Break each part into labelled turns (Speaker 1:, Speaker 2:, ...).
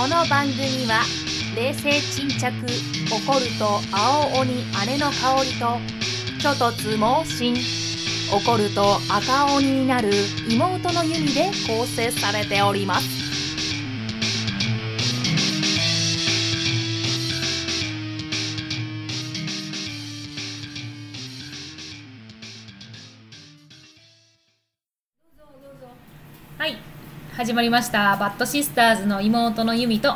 Speaker 1: この番組は冷静沈着怒ると青鬼姉の香りと虚突猛進怒ると赤鬼になる妹の弓で構成されております。始まりました。バッドシスターズの妹の弓と。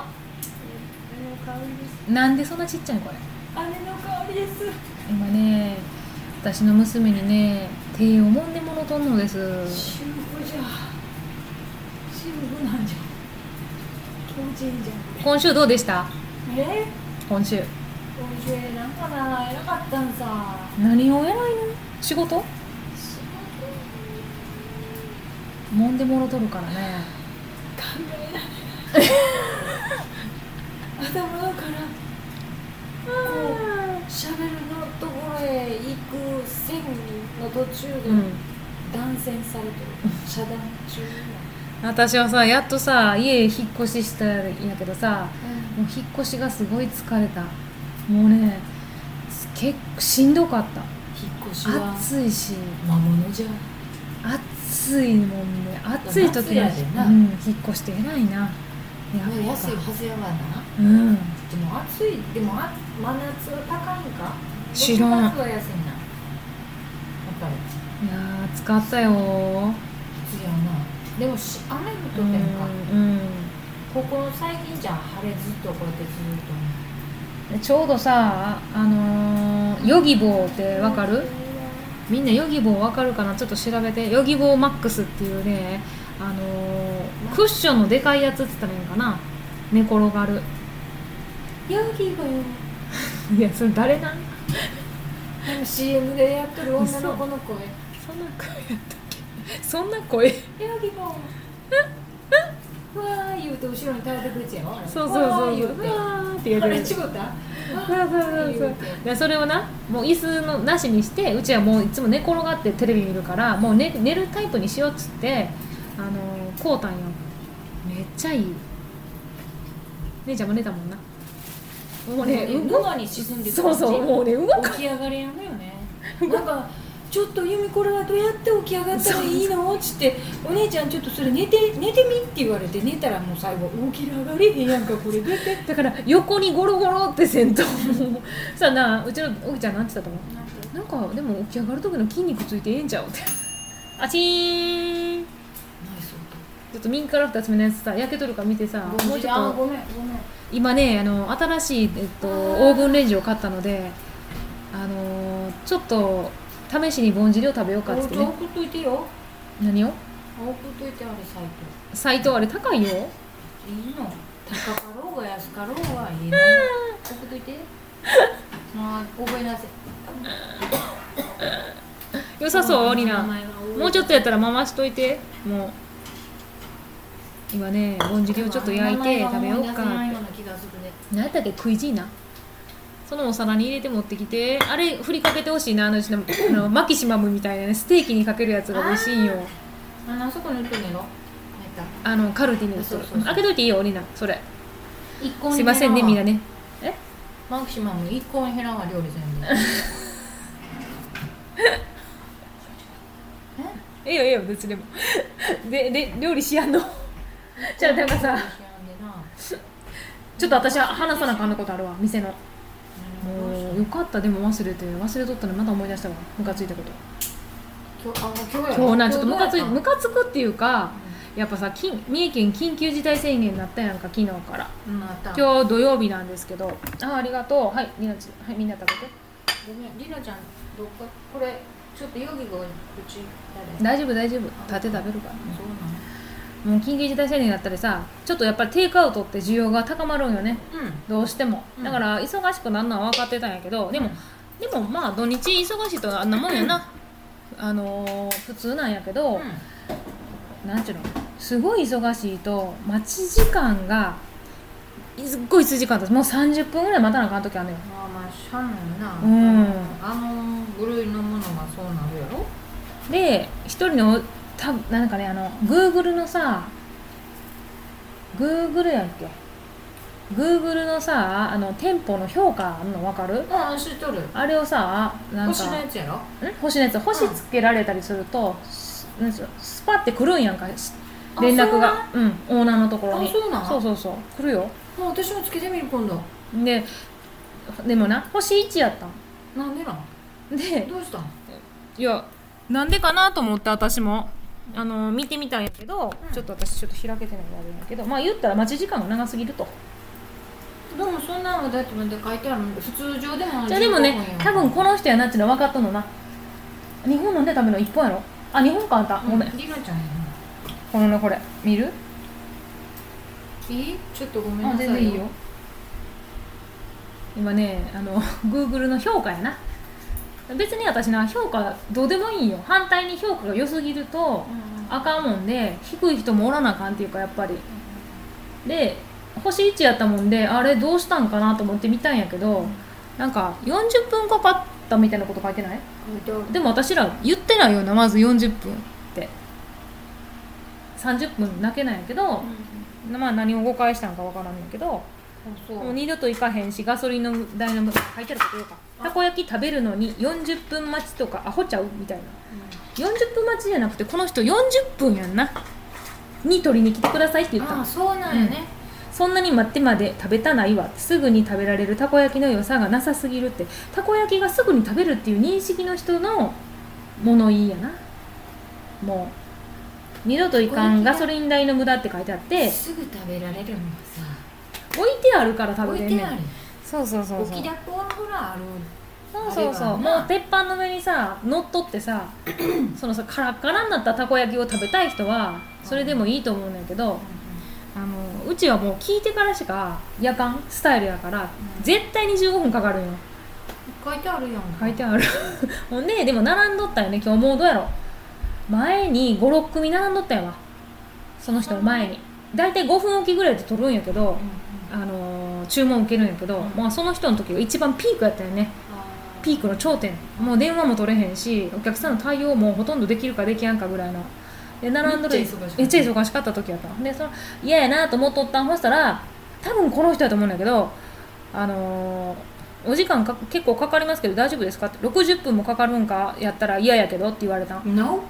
Speaker 1: なんでそんなちっちゃいのこれ？
Speaker 2: 姉の香りです。
Speaker 1: 今ね私の娘にね手を揉んでもろとんのです。
Speaker 2: じゃ。なんじゃ。気持ちいいじゃん
Speaker 1: 今週どうでした？
Speaker 2: え？
Speaker 1: 今週。
Speaker 2: 今週なんかな偉かったんさ。
Speaker 1: 何を偉いの？仕事？揉んでもろとるからね。
Speaker 2: 考えられない頭からこうしゃべるのところへ行く線の途中で
Speaker 1: うん
Speaker 2: 断線されてる、遮断中
Speaker 1: 私はさやっとさ家引っ越ししたんやけどさ
Speaker 2: な、
Speaker 1: もう引っ越しがすごい疲れた。もうね結構しんどかった。
Speaker 2: 引っ越しは
Speaker 1: 暑いし。
Speaker 2: 魔物じゃ
Speaker 1: 暑いもんね。暑い時に、うん、引っ越して偉いな。や
Speaker 2: 安いはずやわな。
Speaker 1: うん。
Speaker 2: でも暑いでもあ真夏は高いんか？
Speaker 1: 知らん。
Speaker 2: 6月は安いな。やっぱり。
Speaker 1: いやー暑かったよ。
Speaker 2: 暑いやな。でもし雨降っとてんか、
Speaker 1: うん
Speaker 2: ここ最近じゃ晴れずっとこうやってずっと
Speaker 1: ちょうどさあのーヨギボーってわかる？みんなヨギボーわかるかな？ちょっと調べて。ヨギボーマックスっていうねあのークッションのでかいやつって言ったらいいのかな？寝転がる。
Speaker 2: ヤギがよ
Speaker 1: いやそれ誰なん？
Speaker 2: CM でやってる女の子の声
Speaker 1: そんな声やったっけ？そんな声？
Speaker 2: ヤギが わー言うて後ろに倒れてくるやつやろ？あれ
Speaker 1: そうそうそう。
Speaker 2: わー言うて。
Speaker 1: わーって言うてる。
Speaker 2: あれ違った
Speaker 1: そうそうそうそう。でそれをなもう椅子のなしにしてうちはもういつも寝転がってテレビ見るからもう寝寝るタイプにしようっつってあのーこうたんよ。めっちゃいい。姉ちゃんも寝たもんな。もうね動
Speaker 2: 沼に沈んで
Speaker 1: そうそうもうね動
Speaker 2: き上がれやんのよね。なんかちょっと由美これはどうやって起き上がったらいいの？っつってお姉ちゃんちょっとそれ寝て寝てみって言われて寝たらもう最後起き上がれへんやんかこれ
Speaker 1: だから横にゴロゴロってせんとさあなうちのおきちゃんなんて言ったと思う？なんかでも起き上がる時の筋肉ついてええんちゃうって。あちーん。ちょっとミンカラフト厚めのやつさ焼けとるか見てさ
Speaker 2: 音
Speaker 1: もうちょっと
Speaker 2: あごめんごめん。
Speaker 1: 今ねあの新しい、えっと、オーブンレンジを買ったのであのちょっと試しにぼんじりを食べようかっつってね。
Speaker 2: お送っといてよ。
Speaker 1: 何を？
Speaker 2: 送っといてあれサイト。
Speaker 1: サイトあれ高いよ。
Speaker 2: いいの。高かろうが安かろうがいいの。送っといて。まあ覚えなさい
Speaker 1: 良さそうリナ。
Speaker 2: 名前が多い。
Speaker 1: もうちょっとやったら回しといて。もう。今ねぼんじりをちょっと焼いて食べようかって。何やったっけ？食いじいなそのお皿に入れて持ってきてあれ振りかけてほしいなあのうちのあの マキシマムみたいなねステーキにかけるやつが美味しいんよ。
Speaker 2: あのあそこに売ってんね
Speaker 1: あのカルティに売ってる
Speaker 2: そうそうそう。
Speaker 1: 開けといていいよリナそれ。
Speaker 2: 一個
Speaker 1: すいませんねみんな
Speaker 2: ね。
Speaker 1: ねえ？
Speaker 2: マキシマム一個減らんわ料理全部
Speaker 1: え？えよええよ別にでも。でで料理しやんの？じゃあなんかさちょっと私は話さなあかんのことあるわ店のもうよかった。でも忘れて忘れとったのまた思い出したわ。ムカついたこと。
Speaker 2: 今日あ今日やろ
Speaker 1: 今日なちょっとムカつムカつくっていうかやっぱさきん三重県緊急事態宣言になったやんか昨日から。今日土曜日なんですけど。あありがとう。はいみんなちはいみんな食べて。
Speaker 2: ごめんりなちゃんどっかこれちょっとヨギがうち誰？
Speaker 1: 大丈夫大丈夫。立て食べるから
Speaker 2: そうなの
Speaker 1: もう緊急事態宣言になったりさちょっとやっぱりテイクアウトって需要が高まるんよね。
Speaker 2: うん。
Speaker 1: どうしても。
Speaker 2: うん。
Speaker 1: だから忙しくなるのは分かってたんやけどでも、でもまあ土日忙しいとあんなもんやな。あのー普通なんやけど、なんちゅうの？すごい忙しいと待ち時間がすっごい数時間だもう30分ぐらい待たなあかん時あんのよ。
Speaker 2: まあまあしゃあないな。
Speaker 1: うん。
Speaker 2: あの部類のものがそうなるやろ？
Speaker 1: で一人のたなんかねあの Google のさ Google やっけ？Google のさあの店舗の評価あんの分かる？
Speaker 2: ああ知っとる。
Speaker 1: あれをさなんか
Speaker 2: 星のやつやろ？
Speaker 1: ん？星のやつ？星つけられたりすると、スなんつうの？スパって来るんやんか。連絡が。うんオーナーのところに。
Speaker 2: あそうなん
Speaker 1: そうそうそう。来るよ。
Speaker 2: もう私もつけてみる今度。
Speaker 1: ででもな星1やったん。
Speaker 2: なんでなん？
Speaker 1: で
Speaker 2: どうしたん？
Speaker 1: いやなんでかなと思って私もあの見てみたんやけど、
Speaker 2: うん。
Speaker 1: ちょっと私ちょっと開けてないのがあるんやけどまあ言ったら待ち時間が長すぎると。
Speaker 2: でもそんなのだって書いてあるの普通上でも
Speaker 1: じゃあでもね
Speaker 2: 15分やん。
Speaker 1: 多分この人やなっていうの分かったのな。日本飲んで食べるの1本やろ。あ日本かあんた。ごめん、
Speaker 2: うリナちゃんや
Speaker 1: このねこれ。見る？
Speaker 2: ないい？ちょっとごめん
Speaker 1: あ
Speaker 2: なさい
Speaker 1: 全然いいよ。今ねあの Google の評価やな別に私な評価どうでもいいよ。反対に評価が良すぎると
Speaker 2: うん。
Speaker 1: あかんもんで低い人もおらなあかんっていうかやっぱり。で星1やったもんであれどうしたんかなと思って見たんやけどなんか40分かかったみたいなこと書いてない？でも私ら言ってないよなまず40分って。30分だけなんやけど、まあ何を誤解したんかわからんねんけどもう二度と行かへんしガソリンの代の書いてあることよかたこ焼き食べるのに40分待ちとかアホちゃうみたいな。40分待ちじゃなくてこの人40分やんな。に取りに来てくださいって言った。の
Speaker 2: あそうなんやね。
Speaker 1: そんなに待ってまで食べたないわ。すぐに食べられるたこ焼きの良さがなさすぎるって。たこ焼きがすぐに食べるっていう認識の人の物言いやな。もう。二度といかんガソリン代の無駄って書いてあって。
Speaker 2: すぐ食べられるのは
Speaker 1: 置いてあるから
Speaker 2: さ
Speaker 1: 食べてんねん。
Speaker 2: 置いてある
Speaker 1: そうそうそうそう。
Speaker 2: 置きだこぐらいある。
Speaker 1: そうそうそう。もう鉄板の上にさ乗っ取ってさ そのさカラッカラになったたこ焼きを食べたい人はそれでもいいと思うんだけどあのうちはもう聞いてからしか夜間スタイルやから絶対に15分かかるんよ。
Speaker 2: 書いてあるやん。
Speaker 1: 書いてある。ほんででも並んどったよね今日もうどうやろ。前に56組並んどったんやわその人の前に。大体5分おきぐらいで取るんやけど、あのー注文受けるんやけど、
Speaker 2: うん。
Speaker 1: まあ、その人の時が一番ピークやったよね。ピークの頂点。もう電話も取れへんしお客さんの対応もほとんどできるかできやんかぐらいの。で並んどる。
Speaker 2: めっちゃ忙しかった。
Speaker 1: めっちゃ忙しかった時やった。のでその嫌やなと思っとったん。ほしたら多分この人やと思うんだけどあのーお時間か結構かかりますけど大丈夫ですかって。60分もかかるんかやったら嫌やけどって言われたん。
Speaker 2: No?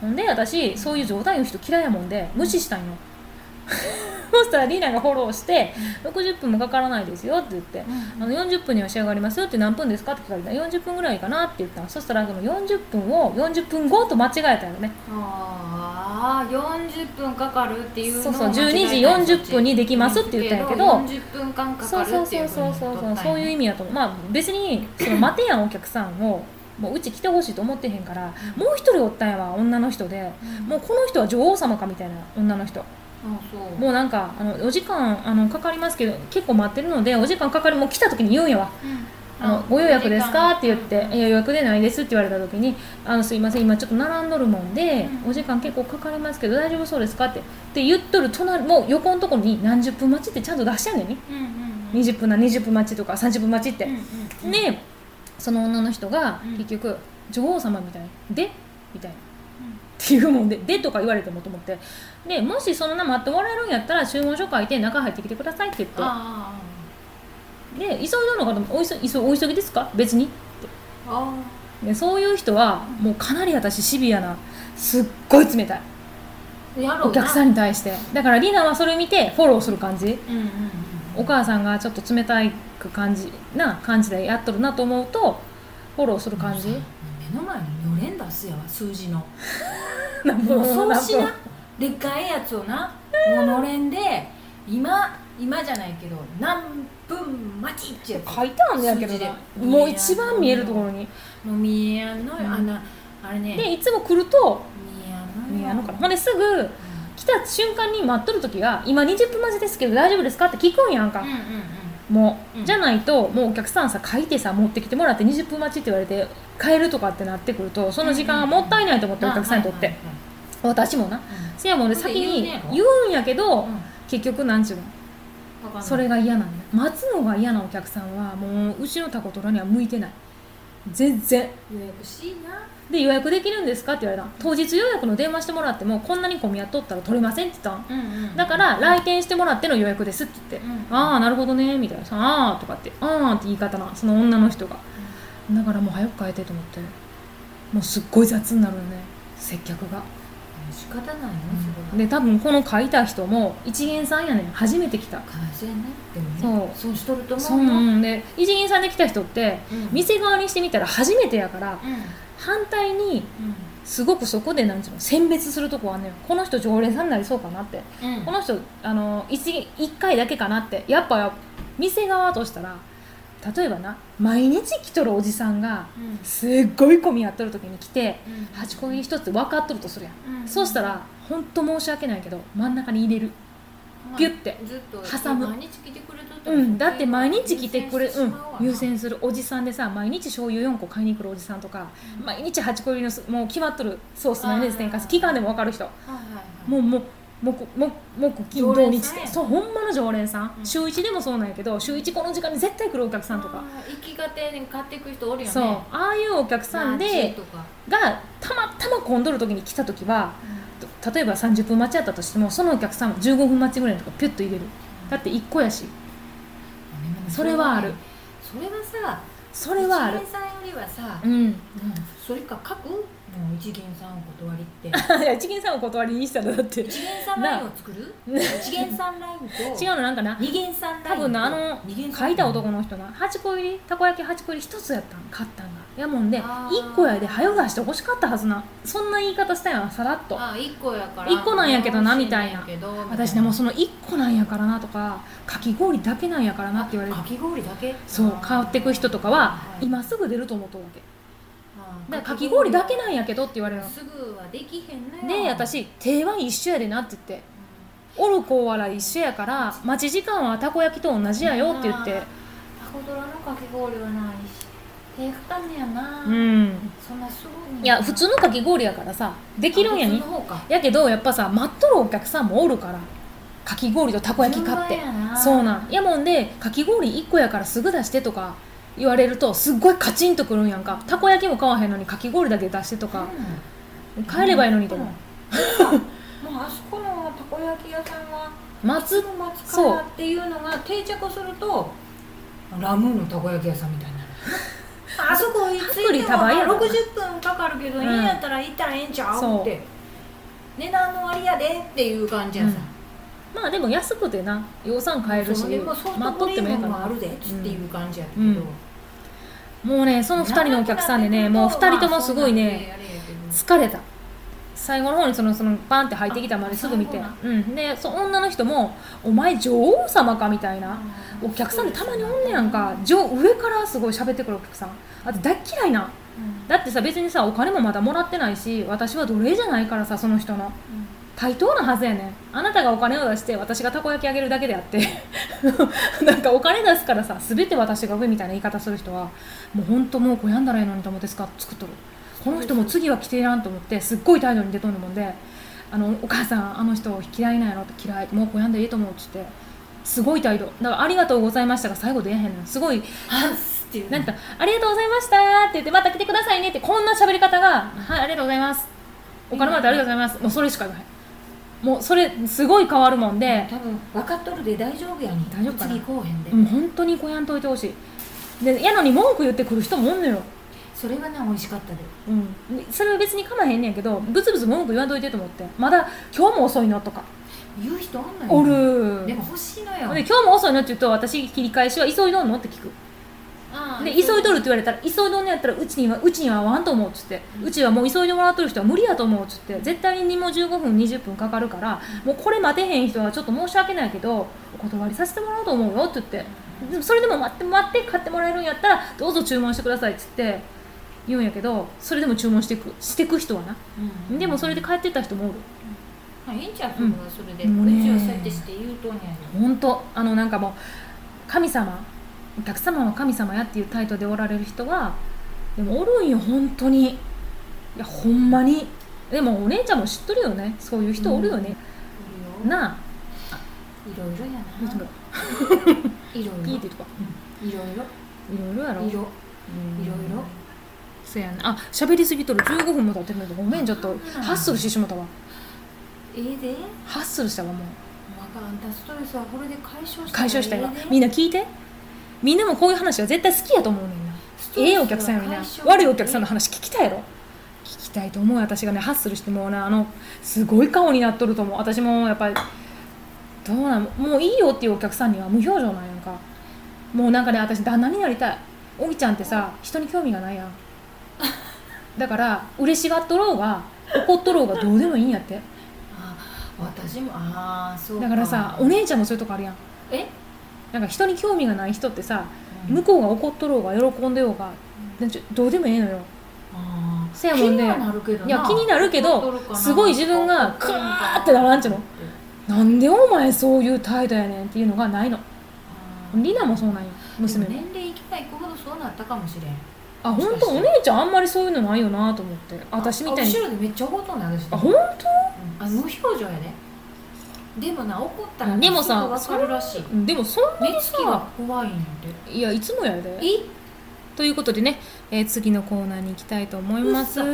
Speaker 1: ほんで私そういう冗談言う人嫌いやもんで無視したんよ そしたらリーナがフォローして60分もかからないですよって言ってあの40分には仕上がりますよって何分ですかって聞かれたら40分ぐらいかなって言ったの。そしたらその40分を40分後と間違えたよね。
Speaker 2: ああ40分かかるっていうのを
Speaker 1: そうそう
Speaker 2: 間違えた
Speaker 1: 12時40分にできますって言ったんやけど
Speaker 2: 40分間かかる
Speaker 1: そうそう
Speaker 2: っていうう
Speaker 1: そそうそうそう
Speaker 2: ふに取ったんや
Speaker 1: そういう意味やと思う。まあ別にその待てやんお客さんをもううち来てほしいと思ってへんからもう一人おったんやわ女の人で。もうこの人は女王様かみたいな女の人もうなんかあのお時間あのかかりますけど結構待ってるのでお時間かかりもう来た時に言うんやわあのご予約ですか？って言って「いや予約でないです」って言われた時に「あのすいません今ちょっと並んどるもんで、
Speaker 2: うん。
Speaker 1: お時間結構かかりますけど大丈夫そうですか?」ってって言っとる隣もう横のところに何十分待ちってちゃんと出してんねんね。
Speaker 2: うんうんうん。
Speaker 1: 20分な20分待ちとか30分待ちって、
Speaker 2: うんうん
Speaker 1: でその女の人が
Speaker 2: うん。
Speaker 1: 結局女王様みたい。な「で?」みたいな。っていうもんで「で」とか言われてもと思って。でもしそのまま待ってもらえるんやったら注文書書いて中入ってきてくださいって言って。
Speaker 2: あ
Speaker 1: で急いだのかと思ってお急急お急ぎですか？別に
Speaker 2: ああ
Speaker 1: でそういう人はもうかなり私シビアなすっごい冷たい。お客さんに対して。だからリナはそれ見てフォローする感じ。
Speaker 2: うんうんうん
Speaker 1: お母さんがちょっと冷たいく感じな感じでやっとるなと思うとフォローする感じ
Speaker 2: 目の前にのれん出すやわ数字の。
Speaker 1: 何
Speaker 2: もうそうしな。でっかいやつをなもうのれんで今今じゃないけど何分待ちってやつ。
Speaker 1: 書いてあんねやけどもう一番見えるところに。
Speaker 2: もう見えやんのよ、
Speaker 1: うん。
Speaker 2: あんなあれね。
Speaker 1: でいつも来ると
Speaker 2: 見えやんの
Speaker 1: かな。ほんですぐ来た瞬間に待っとる時が今20分待ちですけど大丈夫ですかって聞くんやんか、
Speaker 2: うんうんうん
Speaker 1: もう、
Speaker 2: うん。
Speaker 1: じゃないともうお客さんさ書いてさ持ってきてもらって20分待ちって言われて帰るとかってなってくるとその時間がもったいないと思って、お客さんにとって、私もな。せやもんで先に
Speaker 2: 言う
Speaker 1: んやけど、
Speaker 2: はい
Speaker 1: 結局なんちゅうの？それが嫌なんだ。待つのが嫌なお客さんはもううちのタコトラには向いてない。全然。
Speaker 2: 予約しいな
Speaker 1: で予約できるんですか？って言われた当日予約の電話してもらってもこんなに混み合っとったら取れませんって言ったん
Speaker 2: うんうん
Speaker 1: だから来店してもらっての予約ですって言って、
Speaker 2: うん
Speaker 1: ああなるほどねみたいな。さああとかってああって言い方なその女の人が、だからもう早く変えてと思って。もうすっごい雑になるよね接客が。
Speaker 2: 仕方ないねそれは
Speaker 1: で多分この書いた人も一元さんやねん。初めて来た。
Speaker 2: 会社やね。でもね
Speaker 1: そう。
Speaker 2: そうしとると
Speaker 1: そう
Speaker 2: 思うよ
Speaker 1: うん。で一元さんで来た人って
Speaker 2: うん。
Speaker 1: 店側にしてみたら初めてやから
Speaker 2: うん
Speaker 1: 反対にすごくそこでなんていうの選別するとこあんのよこの人常連さんになりそうかなって。
Speaker 2: うん。
Speaker 1: この人あの 1, 一回だけかなって。やっぱ店側としたら例えばな毎日来とるおじさんが
Speaker 2: うん。
Speaker 1: すっごい混み合っとる時に来て
Speaker 2: うん。
Speaker 1: 8個入り1つ分かっとるとするやん、
Speaker 2: うん。
Speaker 1: そうしたら本当申し訳ないけど真ん中に入れる。
Speaker 2: まあ
Speaker 1: ギュッて
Speaker 2: ずっと
Speaker 1: 挟む。
Speaker 2: 毎日来てく
Speaker 1: うんだって毎日来てくれうん
Speaker 2: 優先
Speaker 1: するおじさんでさ毎日醤油4個買いに来るおじさんとか
Speaker 2: うん
Speaker 1: 毎日8個入りのすもう決まっとるソースマヨネーズ期間でも分かる人。
Speaker 2: はいはいはい。
Speaker 1: もうもう木木木金
Speaker 2: 常
Speaker 1: 土日そうほんまの常連さん、
Speaker 2: うん
Speaker 1: 週1でもそうなんやけど週1この時間に絶対来るお客さんとか、
Speaker 2: 行きがてに買っていく人おるよね
Speaker 1: そうああいうお客さんでがたまたま混んどる時に来た時はと例えば30分待ちやったとしてもそのお客さんも15分待ちぐらいのとかピュッと入れるだって1個やしそれはある。
Speaker 2: それはさ
Speaker 1: それはある。
Speaker 2: 一元さんよりはさ、
Speaker 1: うん。
Speaker 2: うん。それか書く？もう一元さんお断りって。
Speaker 1: いや一元さんお断りにしたのだって。違
Speaker 2: 一元さんラインを作る？一元さんラインと
Speaker 1: うの？なんかな？
Speaker 2: 二元さんラインと
Speaker 1: 多分なあの書いた男の人な8個入りたこ焼き8個入り1つやったん買ったん。がやもんで
Speaker 2: あー。
Speaker 1: 1個やで早出して欲しかったはずな。そんな言い方したんやさらっと。
Speaker 2: あ一個やから。
Speaker 1: 一個なんやけどなみたいな。私ねもうその1個なんやからなとかかき氷だけなんやからなって言われる。
Speaker 2: かき氷だけ？
Speaker 1: そう買ってく人とかは
Speaker 2: はい
Speaker 1: 今すぐ出ると思っとるわけ。だからかき氷。だけなんやけどって言われるの。
Speaker 2: すぐはできへんね。
Speaker 1: で私定番一緒やでなって言って。おる子はら一緒やから待ち時間はたこ焼きと同じやよって言って。
Speaker 2: タコドラのかき氷はないし手かかんねやな、
Speaker 1: うん。
Speaker 2: そんなすごい
Speaker 1: いや普通のかき氷やからさできるんやに。やけどやっぱさ待っとるお客さんもおるから。かき氷とたこ焼き買って。そうなん。やもんでかき氷1個やからすぐ出してとか言われるとすっごいカチンとくるんやんか。たこ焼きも買わへんのにかき氷だけ出してとか。
Speaker 2: うん。
Speaker 1: 帰ればいいのにと思う。
Speaker 2: もうあそこのたこ焼き屋さんは松の松からっていうのが定着するとラムーのたこ焼き屋さんみたいになるあそこに着
Speaker 1: 薄利
Speaker 2: いても
Speaker 1: 多売やろ
Speaker 2: 60分かかるけど、
Speaker 1: うん
Speaker 2: いいんやったら行ったらええんちゃ
Speaker 1: そう。
Speaker 2: うって値段の割やでっていう感じやさ、
Speaker 1: まあでも安くてな予算買えるし待っとってもええかな
Speaker 2: あるでっていう感じやけど、
Speaker 1: うん。もうねその2人のお客さんでねもう2人ともすごいね疲れた最後の方にそのそのパンって入ってきたまですぐ見て。
Speaker 2: あ
Speaker 1: うんでそ女の人も「お前女王様か」みたいなお客さんでたまにおんねやんか。上上からすごい喋ってくるお客さん。あと大っ嫌いな。だってさ別にさお金もまだもらってないし私は奴隷じゃないからさその人の。対等なはずやねん。あなたがお金を出して私がたこ焼きあげるだけであって。なんかお金出すからさ全て私が上みたいな言い方する人はもうほんともう悔やんだらいいのにと思ってスカ作っとるこの人も次は来ていらんと思ってすっごい態度に出とんのもんであのお母さんあの人嫌いなんやろって嫌いもう悔やんでいいと思うっつってすごい態度。だからありがとうございましたが最後出えへんのすごい
Speaker 2: ハンスっていう。
Speaker 1: なんか「ありがとうございました」って言って「また来てくださいね」ってこんな喋り方が「はいありがとうございます」「お金もらってありがとうございます」もうそれしか言わへん。もうそれすごい変わるもんで
Speaker 2: 多分分かっとるで大丈夫やに
Speaker 1: 大丈夫かな。
Speaker 2: 次こうへんで、
Speaker 1: もう本当にこやんといてほしい。でやのに文句言ってくる人もおんのよ、
Speaker 2: それがね美味しかったで。
Speaker 1: うん、それは別にかまへんねんけどブツブツ文句言わんといてと思って。まだ今日も遅いのとか。
Speaker 2: 言う人おんのよ。
Speaker 1: おる。
Speaker 2: でも欲しいのよ。
Speaker 1: で今日も遅いのって言うと私切り返しは急いどんのって聞く。で急いどるって言われたら急いどんのやったらうちにはうちには合わんと思うっつって、うちはもう急いでもらっとる人は無理やと思うっつって。絶対に2も15分20分かかるからもうこれ待てへん人はちょっと申し訳ないけどお断りさせてもらおうと思うよって言って。でもそれでも待って待って買ってもらえるんやったらどうぞ注文してくださいっつって言うんやけどそれでも注文してくしてく人はな、
Speaker 2: うん。
Speaker 1: でもそれで帰ってった人もおる。
Speaker 2: まあいいんちゃうそれはそれで、
Speaker 1: う
Speaker 2: うん。ちは
Speaker 1: ね
Speaker 2: そうやってして言うとんやで
Speaker 1: 本当。あのなんかもう神様お客様は神様やっていうタイトルでおられる人はでもおるんよ本当に。いやほんまに。でもお姉ちゃんも知っとるよね。そういう人おるよね、
Speaker 2: いるよ
Speaker 1: なあ。
Speaker 2: いろいろやな。
Speaker 1: の
Speaker 2: いろいろ。
Speaker 1: ピーってとか
Speaker 2: いろいろ。
Speaker 1: いろいろやろ。
Speaker 2: 色いろいろ
Speaker 1: そやなあ喋りすぎとる。15分も経ってるんだけどごめんちょっと。
Speaker 2: うん
Speaker 1: ハッスルしてしまったわ。
Speaker 2: ええで？
Speaker 1: ハッスルしたわもう。
Speaker 2: まかあんたストレスはこれで解消した
Speaker 1: 解消したよ。
Speaker 2: ええで
Speaker 1: みんな聞いて。みんなもこういう話は絶対好きやと思うねんな。ええお客さんよりな
Speaker 2: 解消
Speaker 1: 悪いお客さんの話聞きたいやろ。聞きたいと思う。私がねハッスルしてもうな。あのすごい顔になっとると思う。私もやっぱりどうなんもういいよっていうお客さんには無表情なんやんか。もうなんかね私旦那になりたい。おぎちゃんってさ人に興味がないやんだから嬉しがっとろうが怒っとろうがどうでもいいんやって。
Speaker 2: あ私もああそう
Speaker 1: だからさお姉ちゃんもそういうとこあるやん。
Speaker 2: え、
Speaker 1: なんか人に興味がない人ってさ
Speaker 2: うん。
Speaker 1: 向こうが怒っとろうが喜んでようがなん。どうでもええのよ。
Speaker 2: あー。
Speaker 1: せやもんで
Speaker 2: 気にはなるけどな。い
Speaker 1: や気になるけどすごい自分がクワーってならんちゅうの。なんでお前そういう態度やねんっていうのがないの。リナもそうなんよ娘も。
Speaker 2: 年齢いけばいくほどそうなったかもしれん
Speaker 1: あ本当お姉ちゃんあんまりそういうのないよなと思って。私みたいに。
Speaker 2: あ後ろでめっちゃ怒っとんねん私。
Speaker 1: あ本
Speaker 2: うんあ無表情やででもな怒ったら
Speaker 1: でもさ
Speaker 2: 分かるらしい。
Speaker 1: 当でもそんなに
Speaker 2: 目つきが
Speaker 1: さ
Speaker 2: 怖いんやで
Speaker 1: いやいつもやで。
Speaker 2: え？
Speaker 1: ということでね、えー次のコーナーに行きたいと思います。
Speaker 2: バ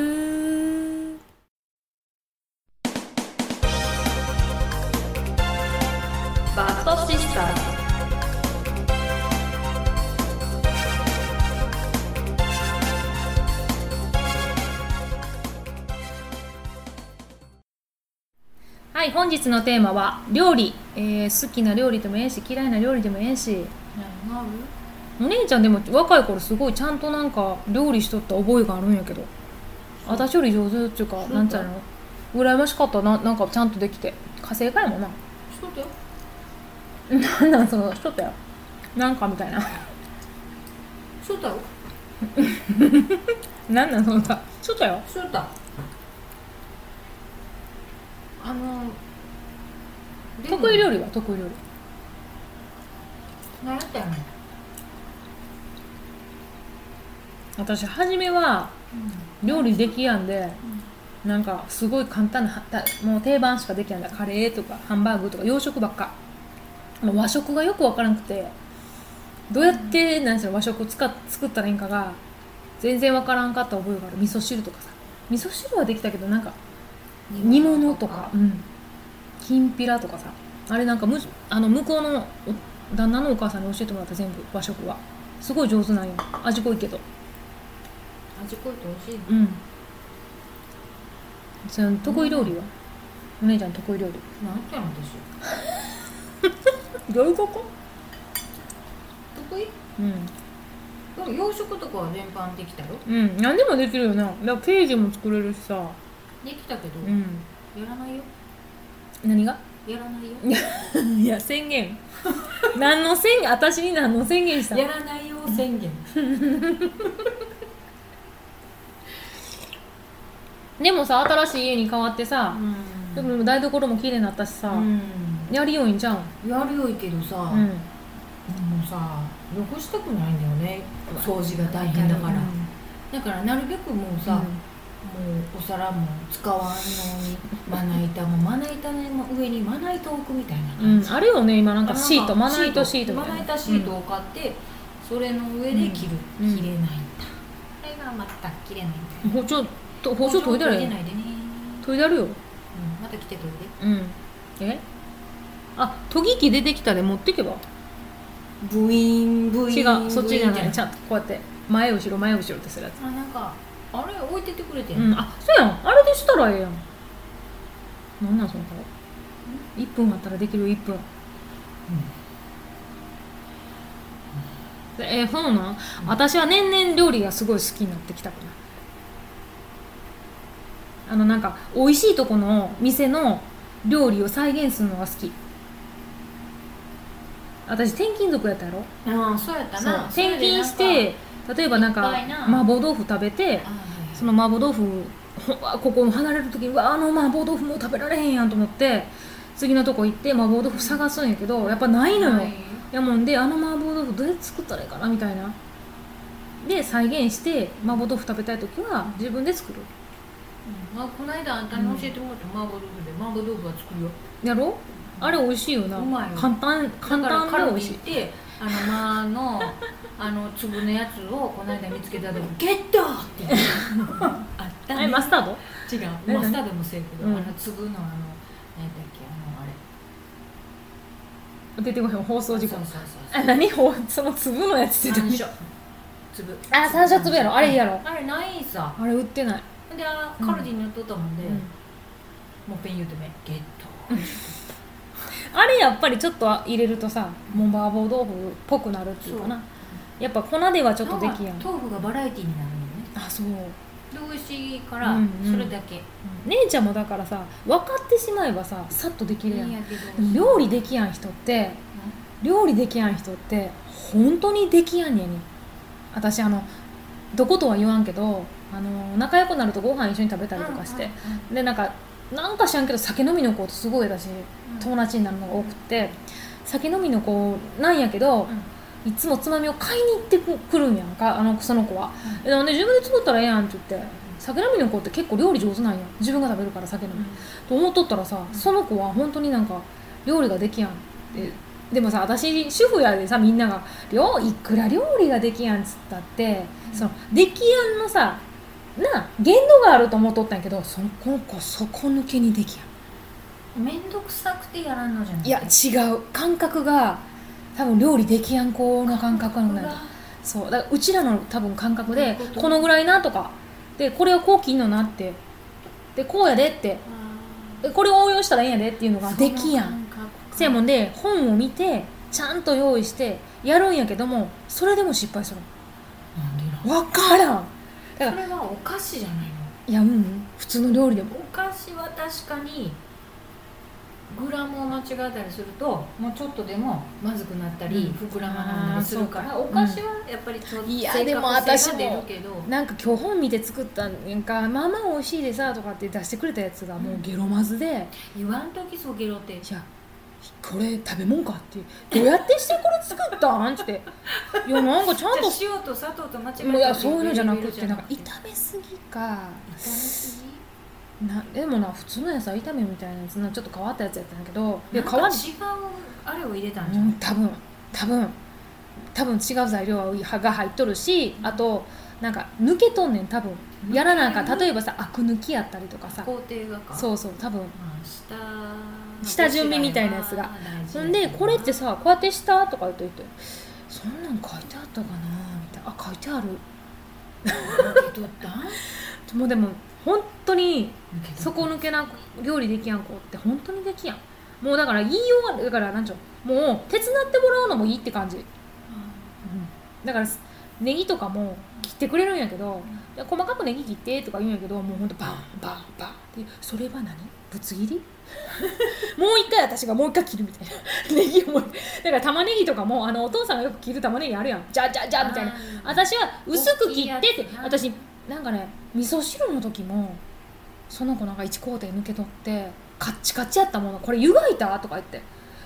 Speaker 2: ッドシスター
Speaker 1: はい本日のテーマは料理、えー好きな料理でもええし嫌いな料理でもええし。お姉ちゃんでも若い頃すごいちゃんとなんか料理しとった覚えがあるんやけど。私より上手っていうかなんちゃうの？羨ましかったな。なんかちゃんとできて。家政家やもんな。
Speaker 2: しとったよ。
Speaker 1: なんなんそのしとったよ。なんかみたいな。
Speaker 2: しとったよ。
Speaker 1: なんなんそのさ。しとったよ。
Speaker 2: しとったあの
Speaker 1: 得意料理は得意料理。
Speaker 2: 何やったよね。
Speaker 1: 私初めは料理できやんでなんかすごい簡単なもう定番しかできやんだ。カレーとかハンバーグとか洋食ばっか。もう和食がよくわからなくてどうやってなん和食使っ作ったらいいんかが全然わからんかった覚えがある。味噌汁とかさ。味噌汁はできたけどなんか煮物とか、うん、きんぴらとかさ。あれなんかむあの向こうのお旦那のお母さんに教えてもらった全部和食は。すごい上手なんよ。味濃いけど。
Speaker 2: 味濃いと美味しいね
Speaker 1: うん。その得意料理は、お姉ちゃん得意料理。
Speaker 2: 何やったの私
Speaker 1: どういうこと？
Speaker 2: 得意？
Speaker 1: うん。
Speaker 2: でも洋食とかは全般できたよ
Speaker 1: うん。何でもできるよな。だからページも作れるしさ
Speaker 2: できたけど、
Speaker 1: うん。
Speaker 2: やらないよ。
Speaker 1: 何が？
Speaker 2: やらないよ。
Speaker 1: いや宣言。何の宣言？私に何の宣言した？
Speaker 2: やらないよ宣言。
Speaker 1: でもさ新しい家に変わってさ、でも台所も綺麗になったしさ、
Speaker 2: うん。
Speaker 1: やりよいんじゃん？
Speaker 2: やるよいけどさ、
Speaker 1: うん。
Speaker 2: もうさ残したくないんだよね。掃除が大変だから、だからなるべくもうさ、もうお皿も使わんのにまな板もまな板の上にまな板を置くみたいな
Speaker 1: うん、うん
Speaker 2: 感じ、
Speaker 1: あるよね今なんかシートまな板シート
Speaker 2: まな板シートを買って、それの上で切る、
Speaker 1: うん。
Speaker 2: 切れないん。だこれがまた切れないんだ
Speaker 1: うん包丁と包丁研いだらよ
Speaker 2: 入れないでね、
Speaker 1: 研いだるよ。
Speaker 2: うん、また来てといて
Speaker 1: うん。え？あ研ぎ器出てきたで持ってけば。
Speaker 2: ブイーンブイン
Speaker 1: うそっちじゃない。ちゃんとこうやって前後ろ前後ろってするやつ。
Speaker 2: あなんかあれ置いててくれてん、
Speaker 1: うん。あそうやん。あれでしたらええやん。なんなんその顔。1分あったらできる1分。えー、そうな？ん、私は年々料理がすごい好きになってきたかなあのなんか美味しいとこの店の料理を再現するのが好き。私転勤族やったやろ？
Speaker 2: ああそうやったな。
Speaker 1: 転勤して例えばなんか麻婆豆腐食べてその麻婆豆腐ここ離れる時にうわあの麻婆豆腐もう食べられへんやんと思って次のとこ行って麻婆豆腐探すんやけどやっぱないのよ、
Speaker 2: はい。
Speaker 1: やもんであの麻婆豆腐どうやって作ったらいいかなみたいな。で再現して麻婆豆腐食べたい時は自分で作る。
Speaker 2: うん。あこの間あんたに教えてもらった麻婆豆腐で麻婆豆腐は作るよ。
Speaker 1: やろ？あれ美味しいよな。
Speaker 2: うまいよ。
Speaker 1: 簡単簡単で美味しい
Speaker 2: あの間のあの粒のやつをこの間見つけたで「ゲット!」って言ってあったね
Speaker 1: えマスタード？
Speaker 2: 違う。
Speaker 1: え
Speaker 2: マスタードもそうやけど、
Speaker 1: うん。
Speaker 2: あの粒のあの何だっけあのあれ。
Speaker 1: 出てこへん放送事故。あ何？ほその粒のやつって何
Speaker 2: 粒。
Speaker 1: あ山椒粒やろ。あれやろ。
Speaker 2: あれないさ。
Speaker 1: あれ売ってない、
Speaker 2: であカルディに売っとったもんで、
Speaker 1: うん。
Speaker 2: もう一遍言うてめゲット
Speaker 1: あれやっぱりちょっと入れるとさもう麻婆豆腐っぽくなるっていうかな。やっぱ粉ではちょっとできやん。
Speaker 2: 豆腐がバラエティーになるのね。
Speaker 1: あそう。
Speaker 2: で美味しいから
Speaker 1: うんうん。
Speaker 2: それだけ、
Speaker 1: 姉ちゃんもだからさ分かってしまえばささっとできるやん。
Speaker 2: や
Speaker 1: 料理できやん人って料理できやん人って本当にできやんねやね。ん私あのどことは言わんけどあの仲良くなるとご飯一緒に食べたりとかして、でなんかなんか知らんけど酒飲みの子とすごい私友達になるのが多くて酒飲みの子なんやけど、いつもつまみを買いに行ってくくるんやんかあのその子は、えなんで自分で作ったらええやんって言って酒飲みの子って結構料理上手なんや自分が食べるから酒飲み、と思っとったらさその子は本当になんか料理ができやんででもさ私主婦やでさみんなが料いくら料理ができやんっつったって、そのできやんのさな限度があると思っとったんやけどそこの子底抜けにできやん
Speaker 2: 面倒くさくてやらんのじゃない
Speaker 1: いや違う。感覚が多分料理できやん子の感覚なんだよ。そうだ。からうちらの多分感覚で
Speaker 2: こ
Speaker 1: のぐらいなとか。でこれをこう切んのなって。でこうやでって。でこれを応用したらええんやでっていうのが。できやん。せやもんで本を見てちゃんと用意してやるんやけどもそれでも失敗する。分からん。だから
Speaker 2: それはお菓子じゃないの？
Speaker 1: いやうん。普通の料理でも。
Speaker 2: お菓子は確かにグラムを間違えたりするともうちょっとでもまずくなったり、
Speaker 1: うん。
Speaker 2: 膨らまなんだりするからお菓子はやっぱりちょっと
Speaker 1: いや
Speaker 2: 正確性
Speaker 1: でも私も
Speaker 2: が出るけど。
Speaker 1: なんか今日本見て作ったんやんかまあまあ美味しいでさとかって出してくれたやつがもうゲロまずで、
Speaker 2: 言わんときそゲロって。
Speaker 1: いやこれ食べ物かってどうやってしてこれ作ったん？って。いやなんかちゃんと
Speaker 2: 塩と砂糖と間違え
Speaker 1: もういやそういうのじゃなくてなんか炒めすぎか。
Speaker 2: 炒めすぎ？
Speaker 1: なでもな普通の野菜炒めみたいなやつなちょっと変わったやつやったんやけどで
Speaker 2: なんか違う
Speaker 1: 皮
Speaker 2: あれを入れたんじゃ
Speaker 1: う？んん多分多分多分違う材料が入っとるしあとなんか抜けとんねん多分。やらなんか例えばさアク抜きやったりとかさ。
Speaker 2: 工程がか。
Speaker 1: そうそう多分。
Speaker 2: まあ下
Speaker 1: 下準備みたいなやつが。ほんでこれってさこうやってしたとか言っといてそんなん書いてあったかなみたいな。あ書いてある。もうでも本当に底抜けな料理できやん子って本当にできやん。もうだから言いようがだからなんちゅうのもう手伝ってもらうのもいいって感じ、だからネギとかも切ってくれるんやけど、細かくネギ切ってとか言うんやけどもうほんとバンバンバンってそれは何？ぶつ切り？もう一回私がもう一回切るみたいな。ネギをもうだから玉ねぎとかもあのお父さんがよく切る玉ねぎあるやん。じゃじゃじゃみたいな。私は薄く切ってって私なんかね味噌汁の時もその子なんか1工程抜け取ってカッチカチやったものこれ湯がいたとか言って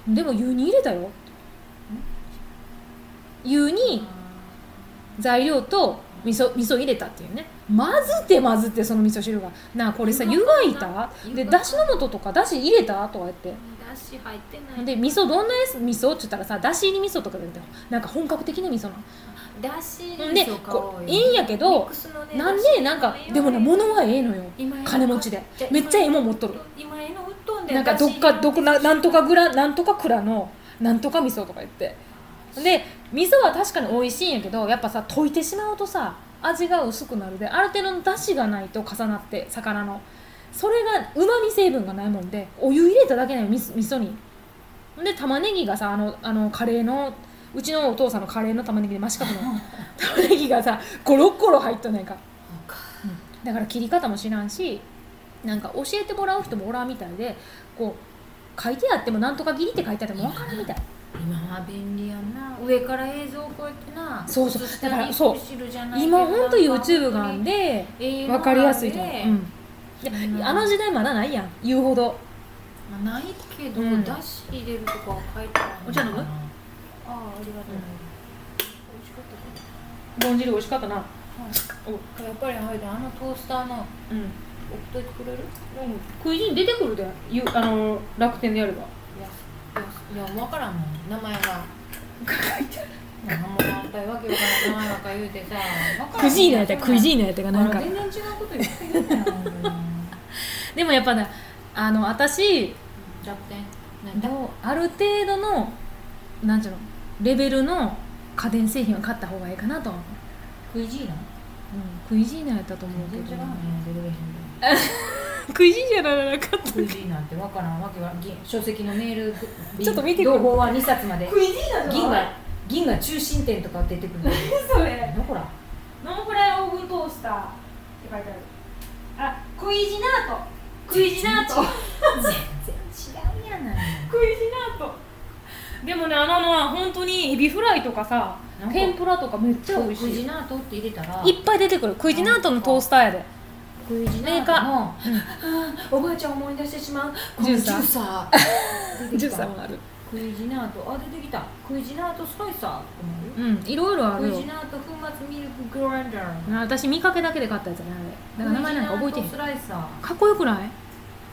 Speaker 1: でも湯に入れたよ。湯に材料と味噌味噌入れたっていうね。混ぜて混ぜてその味噌汁がなあこれさ湯
Speaker 2: 湯
Speaker 1: がい
Speaker 2: た？
Speaker 1: た？でだしの素とかだし入れた？とか言って。
Speaker 2: だし入ってない。
Speaker 1: で味噌どんなやつ？味噌？って言ったらさだし入り味噌とかでなんか本格的な味噌なの
Speaker 2: だし
Speaker 1: ほんでこういいんやけどなんでなんかでもね物はええのよ。
Speaker 2: 今
Speaker 1: 金持ちで。めっちゃええもん持っとる。
Speaker 2: 今ええの売っとんで
Speaker 1: なんかどっかどこななんとかぐらなんとか蔵のなんとか味噌とか言って。で味噌は確かに美味しいんやけどやっぱさ溶いてしまうとさ味が薄くなるである程度の出汁がないと重なって魚の。それがうまみ成分がないもんでお湯入れただけなの味噌味噌に。で玉ねぎがさあのあのカレーのうちのお父さんのカレーの玉ねぎで真四角の玉ねぎがさゴロッゴロ入っとんねん。か。だから切り方も知らんしなんか教えてもらう人もおらんみたいでこう書いてあってもなんとか切りって書いてあっても分からんみたい。
Speaker 2: 今は便利やんな。上から映像をこうやってな
Speaker 1: そうそう。だからそう。今ほんと YouTube があんで分かりやすいと思う、うん。あの時代まだないやん。言うほど。
Speaker 2: まあないけど、
Speaker 1: うん。
Speaker 2: だし入れるとかは書いてある
Speaker 1: お茶飲む？
Speaker 2: ああありがとう、美味しかった
Speaker 1: 豚汁美味しかったな
Speaker 2: かなやっぱりあれだあのトースターの
Speaker 1: うん、
Speaker 2: 置くといてくれる？
Speaker 1: 食いに出てくるで。ゆあの楽天でやれば。
Speaker 2: いやいやいや分からんもん。名前が。なんも反対わけわからん名前ばっか言うてさ。
Speaker 1: クジーナやったらクジーナやったかなんか。
Speaker 2: 全然違うこと言って
Speaker 1: でもやっぱねあの私
Speaker 2: 弱点？
Speaker 1: ある程度のなんていうの？レベルの家電製品は買った方がいいかなと思う、
Speaker 2: クイジーナ
Speaker 1: うん、クイジーナやったと思うけど。
Speaker 2: 全然違うね
Speaker 1: クイジーナならなかった
Speaker 2: クイジーナってわからんわけはぎ書籍のメール
Speaker 1: ちょっと見てくる。
Speaker 2: 情報は2冊まで。
Speaker 1: イジー
Speaker 2: 銀が銀が中心点とか出てくるんだけど。
Speaker 1: それ。
Speaker 2: どこら？
Speaker 1: ノンフライオーブントースターって書いてある。あクイジナートクイジナート
Speaker 2: 全然違うやない。
Speaker 1: クイジナートでもねあののは本当にエビフライとかさ
Speaker 2: なんか。
Speaker 1: 天ぷらとかめっちゃ美味しい。
Speaker 2: クイジナートって入れたら
Speaker 1: いっぱい出てくる。クイジナートのトースターやで。
Speaker 2: クイジナートの、
Speaker 1: うん
Speaker 2: おばあちゃん思い出してしまう。この
Speaker 1: ジューサー。
Speaker 2: ジューサー。出てき
Speaker 1: ある。
Speaker 2: クイジナートあ出てきた。クイジナートスライサーって思う
Speaker 1: うんいろいろあるよ。
Speaker 2: クイジナート粉末ミルクグラインダー。
Speaker 1: あ私見かけだけで買ったやつやねあれ。だから名前なんか覚えてへん。
Speaker 2: クイジナートスライサ
Speaker 1: かっこよくない？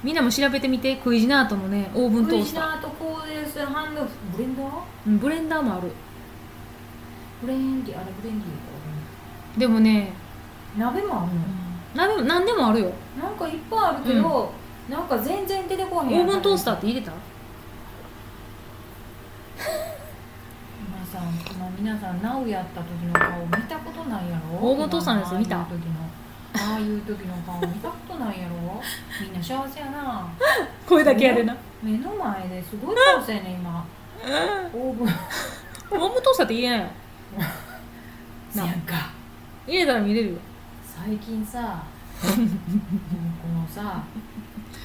Speaker 1: みんなも調べてみてクイジナートのねオーブントースター
Speaker 2: ナートコーデスハンドブレンダー？
Speaker 1: うんブレンダーもある。
Speaker 2: ブレンディあれブレンディ
Speaker 1: でもね
Speaker 2: 鍋もあるの？
Speaker 1: 何でも何でもあるよ。
Speaker 2: なんかいっぱいあるけど、なんか全然出てこ
Speaker 1: オ
Speaker 2: へん
Speaker 1: ーブントースターって入れた？
Speaker 2: 今さ今皆さんナウやった時の顔見たことないやろ？
Speaker 1: オーブントースターのやつ見た？
Speaker 2: 今のああいう時いう時の顔見たことないやろ？みんな幸せやな。
Speaker 1: 声
Speaker 2: だけやでな。目の前ですごい顔せんねん今。オーブン。
Speaker 1: オーブントースターって入れないよ
Speaker 2: せやんか。
Speaker 1: 入れたら見れるよ。
Speaker 2: 最近さ このさ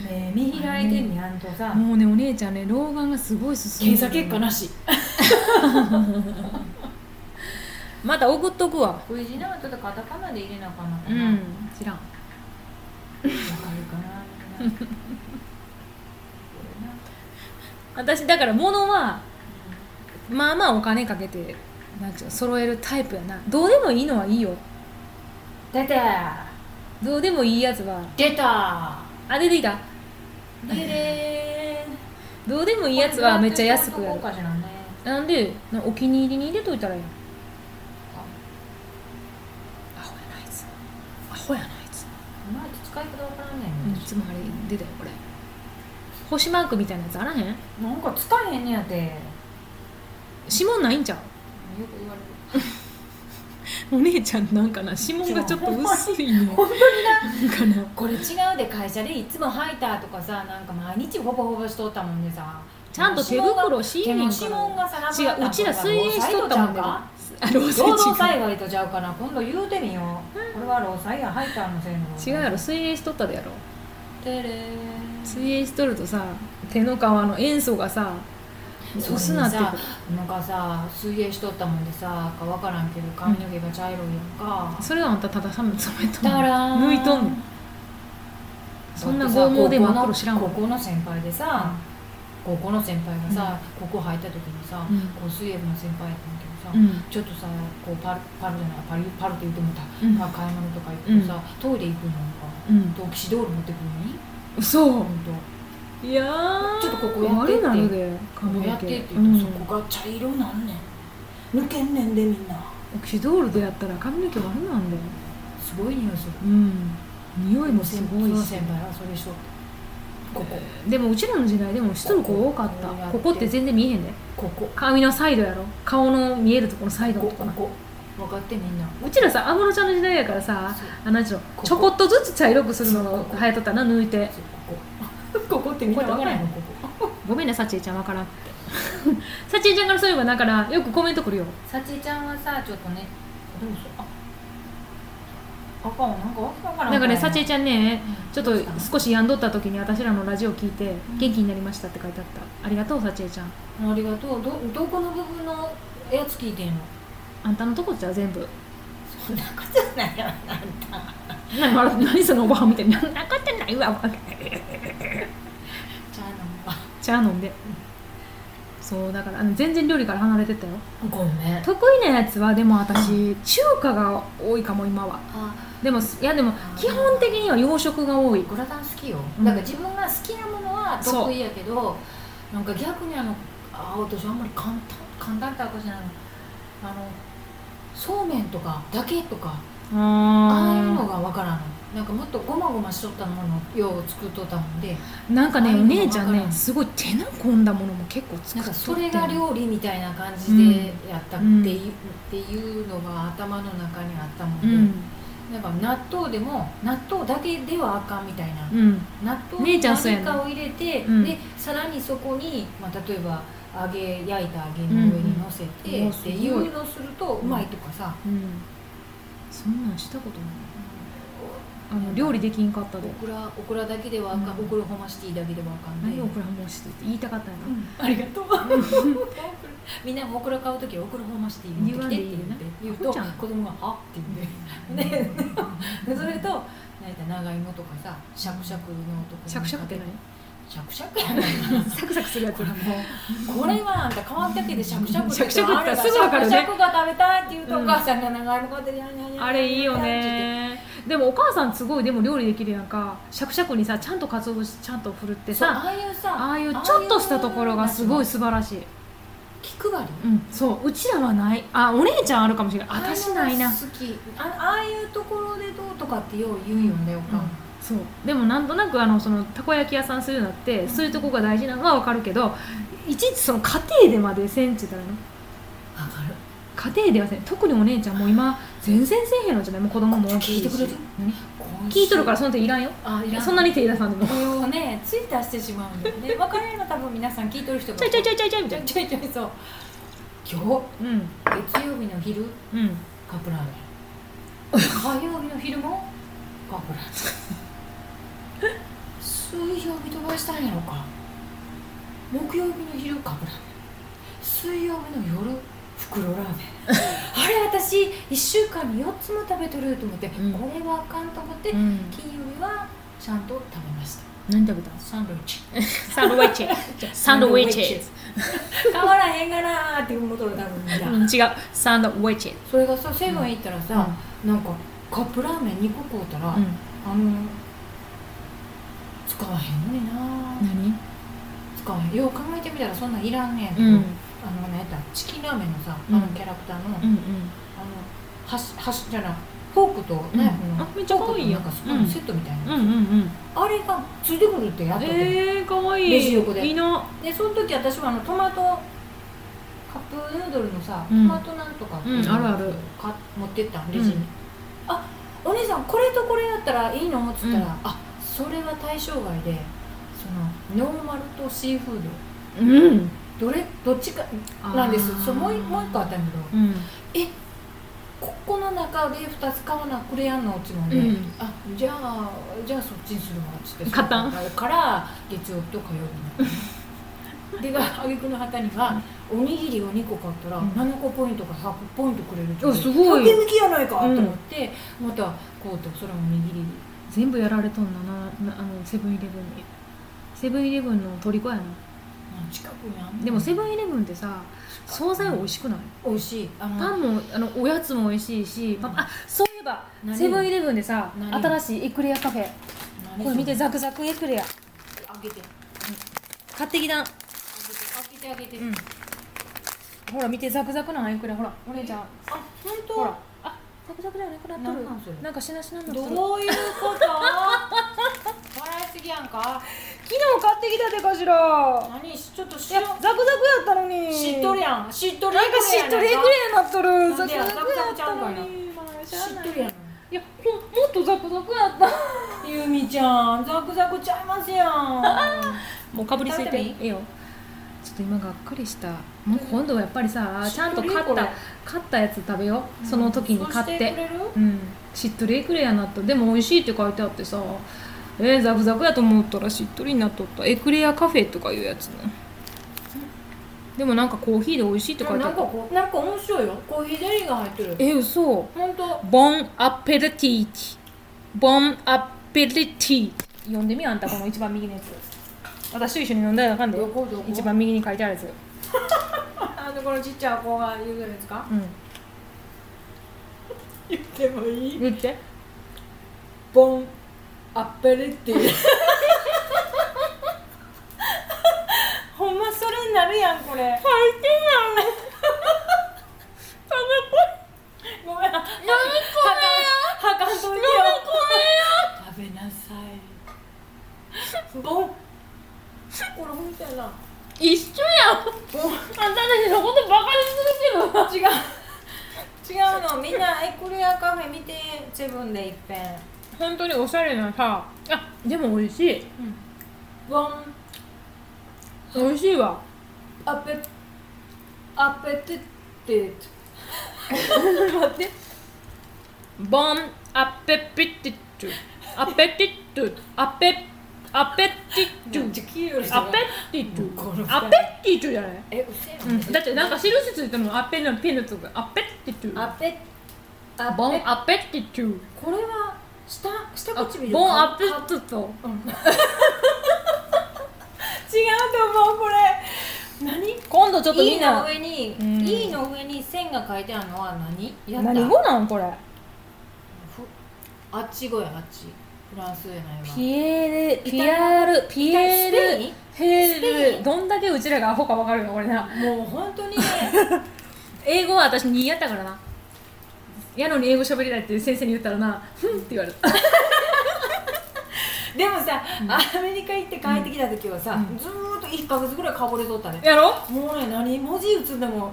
Speaker 2: 目見開いてんねやんとさ。
Speaker 1: もうねお姉ちゃんね老眼がすごい進んでる
Speaker 2: 検査結果なし
Speaker 1: また送っとくわ。
Speaker 2: クイジナートとカタカナで入れなあかんのかな、
Speaker 1: ん知らん。
Speaker 2: かるかな。みんなこれな
Speaker 1: 私だから物はまあまあお金かけてなんていうの揃えるタイプやな。どうでもいいのはいいよ。
Speaker 2: 出た。
Speaker 1: どうでもいいやつは。
Speaker 2: 出た。
Speaker 1: あ出てきた。
Speaker 2: でれ。
Speaker 1: どうでもいいやつはめっちゃ安くやる。
Speaker 2: かしらね
Speaker 1: なんでなお気に入りに入れといたらいいやんアホやなあいつアホやなあいつ。
Speaker 2: いまいち使い方わからんね
Speaker 1: うんいつもあれ出たよこれ。星マークみたいなやつあらへん？
Speaker 2: んなんか使えへんねやて。よ
Speaker 1: 指紋ないんちゃう？
Speaker 2: く言われる。
Speaker 1: お姉ちゃんなんかな？指紋がちょっと薄いね。
Speaker 2: 本当にな。
Speaker 1: なんかな？
Speaker 2: これ違うで会社でいつもハイターとかさなんか毎日ほぼほぼしとったもんでさ。
Speaker 1: ちゃんと手袋し
Speaker 2: 手の
Speaker 1: ーへんから
Speaker 2: 指紋がさなく
Speaker 1: 違ううちら水泳しとったもん
Speaker 2: か？
Speaker 1: あ労
Speaker 2: 働
Speaker 1: 違
Speaker 2: 災害とちゃうかな。今度言うてみよう。これは労災や。ハイターのせいの
Speaker 1: う違うやろ。水泳しとったでやろ。
Speaker 2: てれー。
Speaker 1: 水泳しとるとさ手の皮の塩素がさ薄なって
Speaker 2: なんかさ水泳しとったもんでさか分からんけど髪の毛が茶色いやんか、
Speaker 1: それはあんたただ寒い染めとん。抜いとんねんそんな剛毛で真っ黒知らんわ
Speaker 2: 高校の先輩でさ、高校の先輩がさ、ここ入った時にさ、
Speaker 1: うん。
Speaker 2: こう水泳部の先輩やったんだけどさ、
Speaker 1: うん。
Speaker 2: ちょっとさこうパルパルじゃないパルパルって言ってもた、
Speaker 1: うん。
Speaker 2: まあ買い物とか行くとさ、トイレ行くのか
Speaker 1: うん。
Speaker 2: とキシドール持ってくるのに？
Speaker 1: 嘘。
Speaker 2: ほんと
Speaker 1: いやー。
Speaker 2: ちょっとここやってって。こうやってって
Speaker 1: うん
Speaker 2: 言うと、そこが茶色なんねん。抜けんねんでみんな。
Speaker 1: オキシドールでやったら髪の毛悪なんだよ。
Speaker 2: すごい匂いする。
Speaker 1: うん。匂いもすごいし。
Speaker 2: 先輩はそれしとってここ。
Speaker 1: でもうちらの時代でもしとる子多かった。
Speaker 2: ここ。やって
Speaker 1: 全然見えへんで。
Speaker 2: ここ。
Speaker 1: 髪のサイドやろ。顔の見えるところのサイドとこ
Speaker 2: こ。こ分かってみんな。
Speaker 1: うちらさ安室ちゃんの時代やからさあなんちゅうの
Speaker 2: ここ。
Speaker 1: ちょこっとずつ茶色くするのが流行っとったな抜いて。
Speaker 2: ここ。ってみんな分からん。のここ。
Speaker 1: ごめんねさちえちゃんわから。んってさちえちゃんからそういえばだからよくコメント来るよ。
Speaker 2: さちえちゃんはさちょっとねどうしようああかんわなんかわけわからん
Speaker 1: だからね。さちえ
Speaker 2: ち
Speaker 1: ちゃんねちょっと少し病んどった時に私らのラジオ聞いて
Speaker 2: ん。
Speaker 1: 元気になりゃったって書いてあった。ありがとうさちえちゃん。
Speaker 2: ありがとう。どどこの部分のやつ聞いてんの？
Speaker 1: あんたのとこじゃ全部。
Speaker 2: そんなことないよあんた。
Speaker 1: 何笑って何そのおばはんみたいなそんなことないわ
Speaker 2: ちゃうのは
Speaker 1: 茶飲んでそうだからあの全然料理から離れてったよ。
Speaker 2: ごめん。
Speaker 1: 得意なやつはでも私中華が多いかも今は。
Speaker 2: あ。
Speaker 1: でもいやでも基本的には洋食が多い。
Speaker 2: グラタン好きよ、
Speaker 1: うん。
Speaker 2: だから自分が好きなものは得意やけどなんか逆にあのあ私あんまり簡単な簡単ってわけじゃないの。あのそうめんとかだけとか
Speaker 1: あ
Speaker 2: ああいう
Speaker 1: ー
Speaker 2: のがわからんのなんかもっとごまごましとったものをよう作っとったもんで。
Speaker 1: なんかねお姉ちゃんねすごい手の込んだものも結構作っとって
Speaker 2: それが料理みたいな感じでやったっていう,、っていうのが頭の中にあったもんで、
Speaker 1: うん。
Speaker 2: なんか納豆でも納豆だけではあかんみたいな。
Speaker 1: うん。
Speaker 2: 納豆に何かを入れて、
Speaker 1: うん。
Speaker 2: でさらにそこに、まあ、例えば揚げ焼いた揚げの上に乗せて、
Speaker 1: うん。うん
Speaker 2: っていうのをするとうまいとかさ、
Speaker 1: うん。そんなんしたことないあの料理できんかったで
Speaker 2: オクラオクラだけではあかん、
Speaker 1: うん。
Speaker 2: オクラホマシティだけではあかん
Speaker 1: 何オクラもしてって言いたかったんやな、
Speaker 2: ありがとう。みんなもオクラ買う時はオクラホマシティ持ってきてって言って言うと子供が「は?」って言って、ね、で それと長芋とかさシャクシャクのとこ
Speaker 1: シャクシャクって
Speaker 2: シャクシャクやない
Speaker 1: 何サクサクするやつ。な
Speaker 2: これはあんた変わったけでシャクシャク
Speaker 1: シャクシャクってすぐわかるね。
Speaker 2: シャクが食べたいって言うと、
Speaker 1: うん
Speaker 2: お母さんが長芋買ってや
Speaker 1: あれいいよねでもお母さんすごいでも料理できるやんかシャクシャクにさちゃんと鰹節ちゃんと振るってさ
Speaker 2: ああいうさ
Speaker 1: ああいうちょっとしたところがすごい素晴らしい
Speaker 2: 気配り
Speaker 1: うんそううちらはないあお姉ちゃんあるかもしれない私ないな
Speaker 2: 好きあああいうところでどうとかってよう言うんよねお母、
Speaker 1: そう。でもなんとなくあのそのたこ焼き屋さんするのって、そういうとこが大事なのは分かるけどいちいちその家庭でまでせんって言ったらの
Speaker 2: わかる。
Speaker 1: 家庭ではせん。特にお姉ちゃんも今全然せえへんのじゃない？もう子供も
Speaker 2: 聞いてくれる。
Speaker 1: 何？聞いとるからその手いらんよ。
Speaker 2: あいらん。
Speaker 1: そんなに手出さんでも。
Speaker 2: これをねツイッターしてしまうんだよね。分かるの多分皆さん聞いてる人が。
Speaker 1: ちょいちょいちょいちょいちょい。みたいな
Speaker 2: ちょいちょいちょいそう今
Speaker 1: うん。
Speaker 2: 日月曜日の昼？
Speaker 1: うん。
Speaker 2: カップラーメン火曜日の昼もカップラーメン水曜日飛ばしたんやろか。木曜日の昼カップラーメン水曜日の夜袋ラーメン。あれ私1週間に4つも食べてると思って、
Speaker 1: うん。
Speaker 2: これはあかんと思って、
Speaker 1: うん。
Speaker 2: 金曜日はちゃんと食べました。
Speaker 1: 何食べた
Speaker 2: サンドイッチ。
Speaker 1: サンドウェ ッチ。サンドウェッチ。
Speaker 2: 変わらへんがなーって思うとる多分
Speaker 1: うん違う。サンドウェッチ。
Speaker 2: それがさセブン行ったらさ、なんかカップラーメン2個買うたら、
Speaker 1: うん。
Speaker 2: あの使わへんのにな。
Speaker 1: 何？
Speaker 2: 使わへん。よう考えてみたらそんなんいらんねん。けど、
Speaker 1: うん。
Speaker 2: あの何やった？チキンラーメンのさ、
Speaker 1: うん。
Speaker 2: あのキャラクターの、あの
Speaker 1: うんうん
Speaker 2: 箸箸じゃないフォークと
Speaker 1: うん
Speaker 2: ナイフの、
Speaker 1: あめっちゃ可愛い
Speaker 2: なんかスプーンセットみたいな、
Speaker 1: うんうんうん。
Speaker 2: あれがついてくるってやっとって、
Speaker 1: えー、かわい。い
Speaker 2: レジ横で。
Speaker 1: いいな。
Speaker 2: でその時私はあのトマトカップヌードルのさ、
Speaker 1: うん。
Speaker 2: トマトなんとかっていうの
Speaker 1: うんあるある。
Speaker 2: か持ってったんレジに、
Speaker 1: うん。
Speaker 2: あお姉さんこれとこれやったらいいの？っつったら、
Speaker 1: うん。
Speaker 2: あそれは対象外でそのノーマルとシーフード。
Speaker 1: うん。
Speaker 2: どれどっちかなんです。そうもう一もう一個あったんだけど
Speaker 1: うん。
Speaker 2: ここの中で2つ買わなくれやんのっつうので、
Speaker 1: うん。
Speaker 2: あじゃあじゃあそっちにするわっつって
Speaker 1: 買った
Speaker 2: から月曜日と火曜日に でが挙句の果てにはおにぎりを2個買ったら
Speaker 1: うん。
Speaker 2: 7個ポイントか100ポイントくれるって
Speaker 1: あすごい。
Speaker 2: 100抜きやないかと
Speaker 1: うん
Speaker 2: 思って、またこうとそれおにぎり
Speaker 1: 全部やられとんだななあのセブンイレブンに。セブンイレブンの虜やな
Speaker 2: 近くにあんの？
Speaker 1: でもセブンイレブンってさ惣菜美味しくない？
Speaker 2: 美味しい。あの
Speaker 1: パンもあのおやつも美味しいし、パンあそういえば
Speaker 2: 何？
Speaker 1: セブンイレブンでさ
Speaker 2: 何？
Speaker 1: 新しいエクレアカフェ。
Speaker 2: 何
Speaker 1: これ見て
Speaker 2: そ
Speaker 1: ザクザクエクレア。
Speaker 2: あげて。
Speaker 1: 買ってきたん。
Speaker 2: あげてあげて。
Speaker 1: うん。ほら見てザクザクなんエクレア。ほらお姉ちゃん。
Speaker 2: あ本当？
Speaker 1: ほら。あザクザクじゃなくなっとる。
Speaker 2: なんなん
Speaker 1: かしなしなになっ
Speaker 2: どういうこと？笑いすぎやんか。
Speaker 1: 昨日買ってきたでかしら。
Speaker 2: 何？ちょっとし
Speaker 1: いやザクザクやったのに。
Speaker 2: しっとりやん。しっとり
Speaker 1: なんか。しっとりエクレアなっとる。ザクザクやったのに。まあし
Speaker 2: っとりやん。
Speaker 1: いやほんもっとザクザクやった。
Speaker 2: ゆみちゃんザクザクちゃいますやん。
Speaker 1: もうかぶりついて。いいよちょっと今がっかりした。もう今度はやっぱりさちゃんと買った買ったやつ食べよう。その時に買っ
Speaker 2: て。
Speaker 1: うん。しっとりエクレアになった。でも美味しいって書いてあってさえー、ザクザクやと思ったらしっとりになっとった。エクレアカフェとかいうやつね。でもなんかコーヒーで美味しいって書いてあ
Speaker 2: なんかなんか面白いよ。コーヒーゼリーが入ってる。
Speaker 1: え嘘。
Speaker 2: 本当。
Speaker 1: ボンアペレティーボンアペレティー読んでみあんたこの一番右のやつ私と一緒に読んだらあかんで。
Speaker 2: どこどこ？
Speaker 1: 一番右に書いてあるやつ。
Speaker 2: あのこのちっちゃい子が言うやつか？
Speaker 1: うん。
Speaker 2: 言ってもいい？
Speaker 1: 言って。
Speaker 2: ボンアッペレっていう。ほんまそれになるやんこれ。
Speaker 1: 書いてない
Speaker 2: なさいボンこれ本当やな。
Speaker 1: 一緒やん。あんたたちのことバカにするけど
Speaker 2: 違う。の。みんなエクレアカフェ見て。セブンでいっぺん。
Speaker 1: 本当におしゃれなさあでも美味しい。
Speaker 2: ボン。
Speaker 1: 美味しいわ。
Speaker 2: アペアペティテ
Speaker 1: 待って。ボン。アペピティトゥアペティトゥアペアペティトゥ。アペティトゥ。アペティトゥじゃない、
Speaker 2: えうせえ
Speaker 1: うん、だってなんか印ついてるのアペのペンのとか。アペティトゥ。
Speaker 2: アペア
Speaker 1: ボ
Speaker 2: ペ
Speaker 1: ンアペティトゥ。
Speaker 2: これは下下
Speaker 1: あ
Speaker 2: 唇
Speaker 1: ボンアペ
Speaker 2: か
Speaker 1: ティトゥ。
Speaker 2: うん。違うと思うこれ。何？
Speaker 1: 今度ちょっとみ
Speaker 2: E の
Speaker 1: んな
Speaker 2: 上に、
Speaker 1: うん。
Speaker 2: E の上に線が書いてあるのは何？
Speaker 1: 何語なんこれ？
Speaker 2: ふあっち語やあっちフランスやないわ
Speaker 1: ピエールピ
Speaker 2: ア
Speaker 1: エールピエールヘールどんだけうちらがアホか分かるのこれな。
Speaker 2: もう本当にね。
Speaker 1: 英語は私2やったからな。やのに英語喋りたいって先生に言ったらなふんって言われた
Speaker 2: でもさ、アメリカ行って帰ってきた時はさ、
Speaker 1: うん。
Speaker 2: ずーっと1か月ぐらいかぶれとったね。
Speaker 1: やろ？
Speaker 2: もうね何文字打つんでもやっ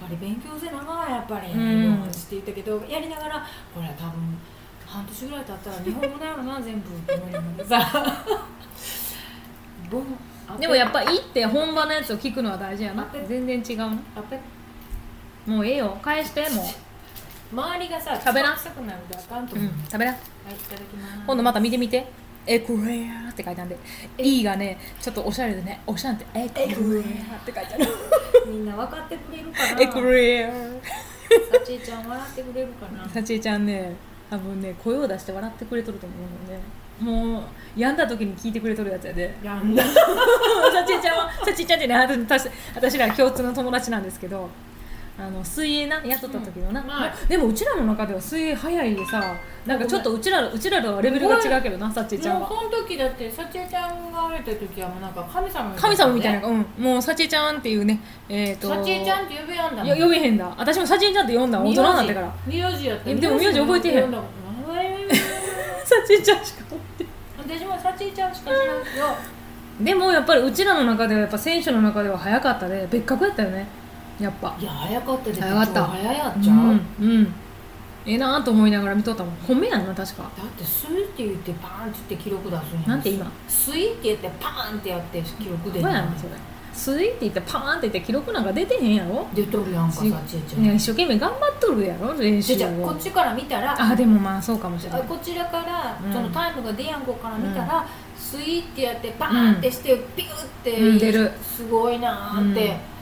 Speaker 2: ぱり勉強せなあかんやっぱり、
Speaker 1: うん
Speaker 2: って言ったけどやりながらこれは多分半年ぐらい経ったら日本語だよな全部。
Speaker 1: でもやっぱ行って本場のやつを聞くのは大事やな。全然違うな。
Speaker 2: アペ
Speaker 1: もうええよ。返しても
Speaker 2: 周りがさ
Speaker 1: 食べな。
Speaker 2: 臭くなるんであかんと
Speaker 1: う、
Speaker 2: 思う、
Speaker 1: うん、食べな。
Speaker 2: はいいただきます。
Speaker 1: 今度また見てみて。エクレアって書いてあるんで。E がねちょっとおしゃれでねおしゃれってエクレアって書いてある。
Speaker 2: みんな分かってくれるかな。
Speaker 1: エクレア
Speaker 2: さちえちゃん笑ってくれるかな。
Speaker 1: さちえちゃんね多分ね声を出して笑ってくれとると思うのでもう病んだ時に聞いてくれとるやつやで。
Speaker 2: やんだ。
Speaker 1: さちえちゃんはさちえちゃんってね私私ら共通の友達なんですけどあの水泳な雇った時のな、
Speaker 2: うん。まあ
Speaker 1: でもうちらの中では水泳早いでさなんかちょっとうちらうちらとはレベルが違うけどなさちえちゃんは。
Speaker 2: もうその時だってさちえちゃんが会えた時はもうなんか神様
Speaker 1: 神様みたいな、
Speaker 2: さ
Speaker 1: うん、もうさちえちゃんっていうねえっ、と
Speaker 2: ちえちゃんって呼べやんだもん
Speaker 1: いや呼べへんだ。私もさちえちゃんって呼んだ大人になってから。
Speaker 2: 名字やった
Speaker 1: えでも名字覚えてへん。さちえちゃんしか覚えて
Speaker 2: 私もさちえちゃんしか知らん。けど
Speaker 1: でもやっぱりうちらの中ではやっぱ選手の中では早かったで。別格やったよねやっぱ。
Speaker 2: いや早かったで
Speaker 1: 早かった。
Speaker 2: 超早やっ
Speaker 1: う
Speaker 2: ちゃう、
Speaker 1: んうん。ええなと思いながら見とったもん。本命やんな確か。
Speaker 2: だってスイって言ってパーンって言って記録出すんや
Speaker 1: なんて今？
Speaker 2: スイって言ってパーンってやって記録出
Speaker 1: ど
Speaker 2: る
Speaker 1: うやんそれ。スイって言ってパーンって言って記録なんか出てへんやろ？
Speaker 2: 出とるやんかさちえちゃん。
Speaker 1: 一生懸命頑張っとるやろ練習
Speaker 2: じゃあこっちから見たら
Speaker 1: あでもまあそうかもしれない。
Speaker 2: あこちらから、
Speaker 1: うん。
Speaker 2: そのタイムが出やんこから見たら、スイってやってパーンってして、ピューって、
Speaker 1: うん出る。
Speaker 2: すごいなーって、
Speaker 1: うん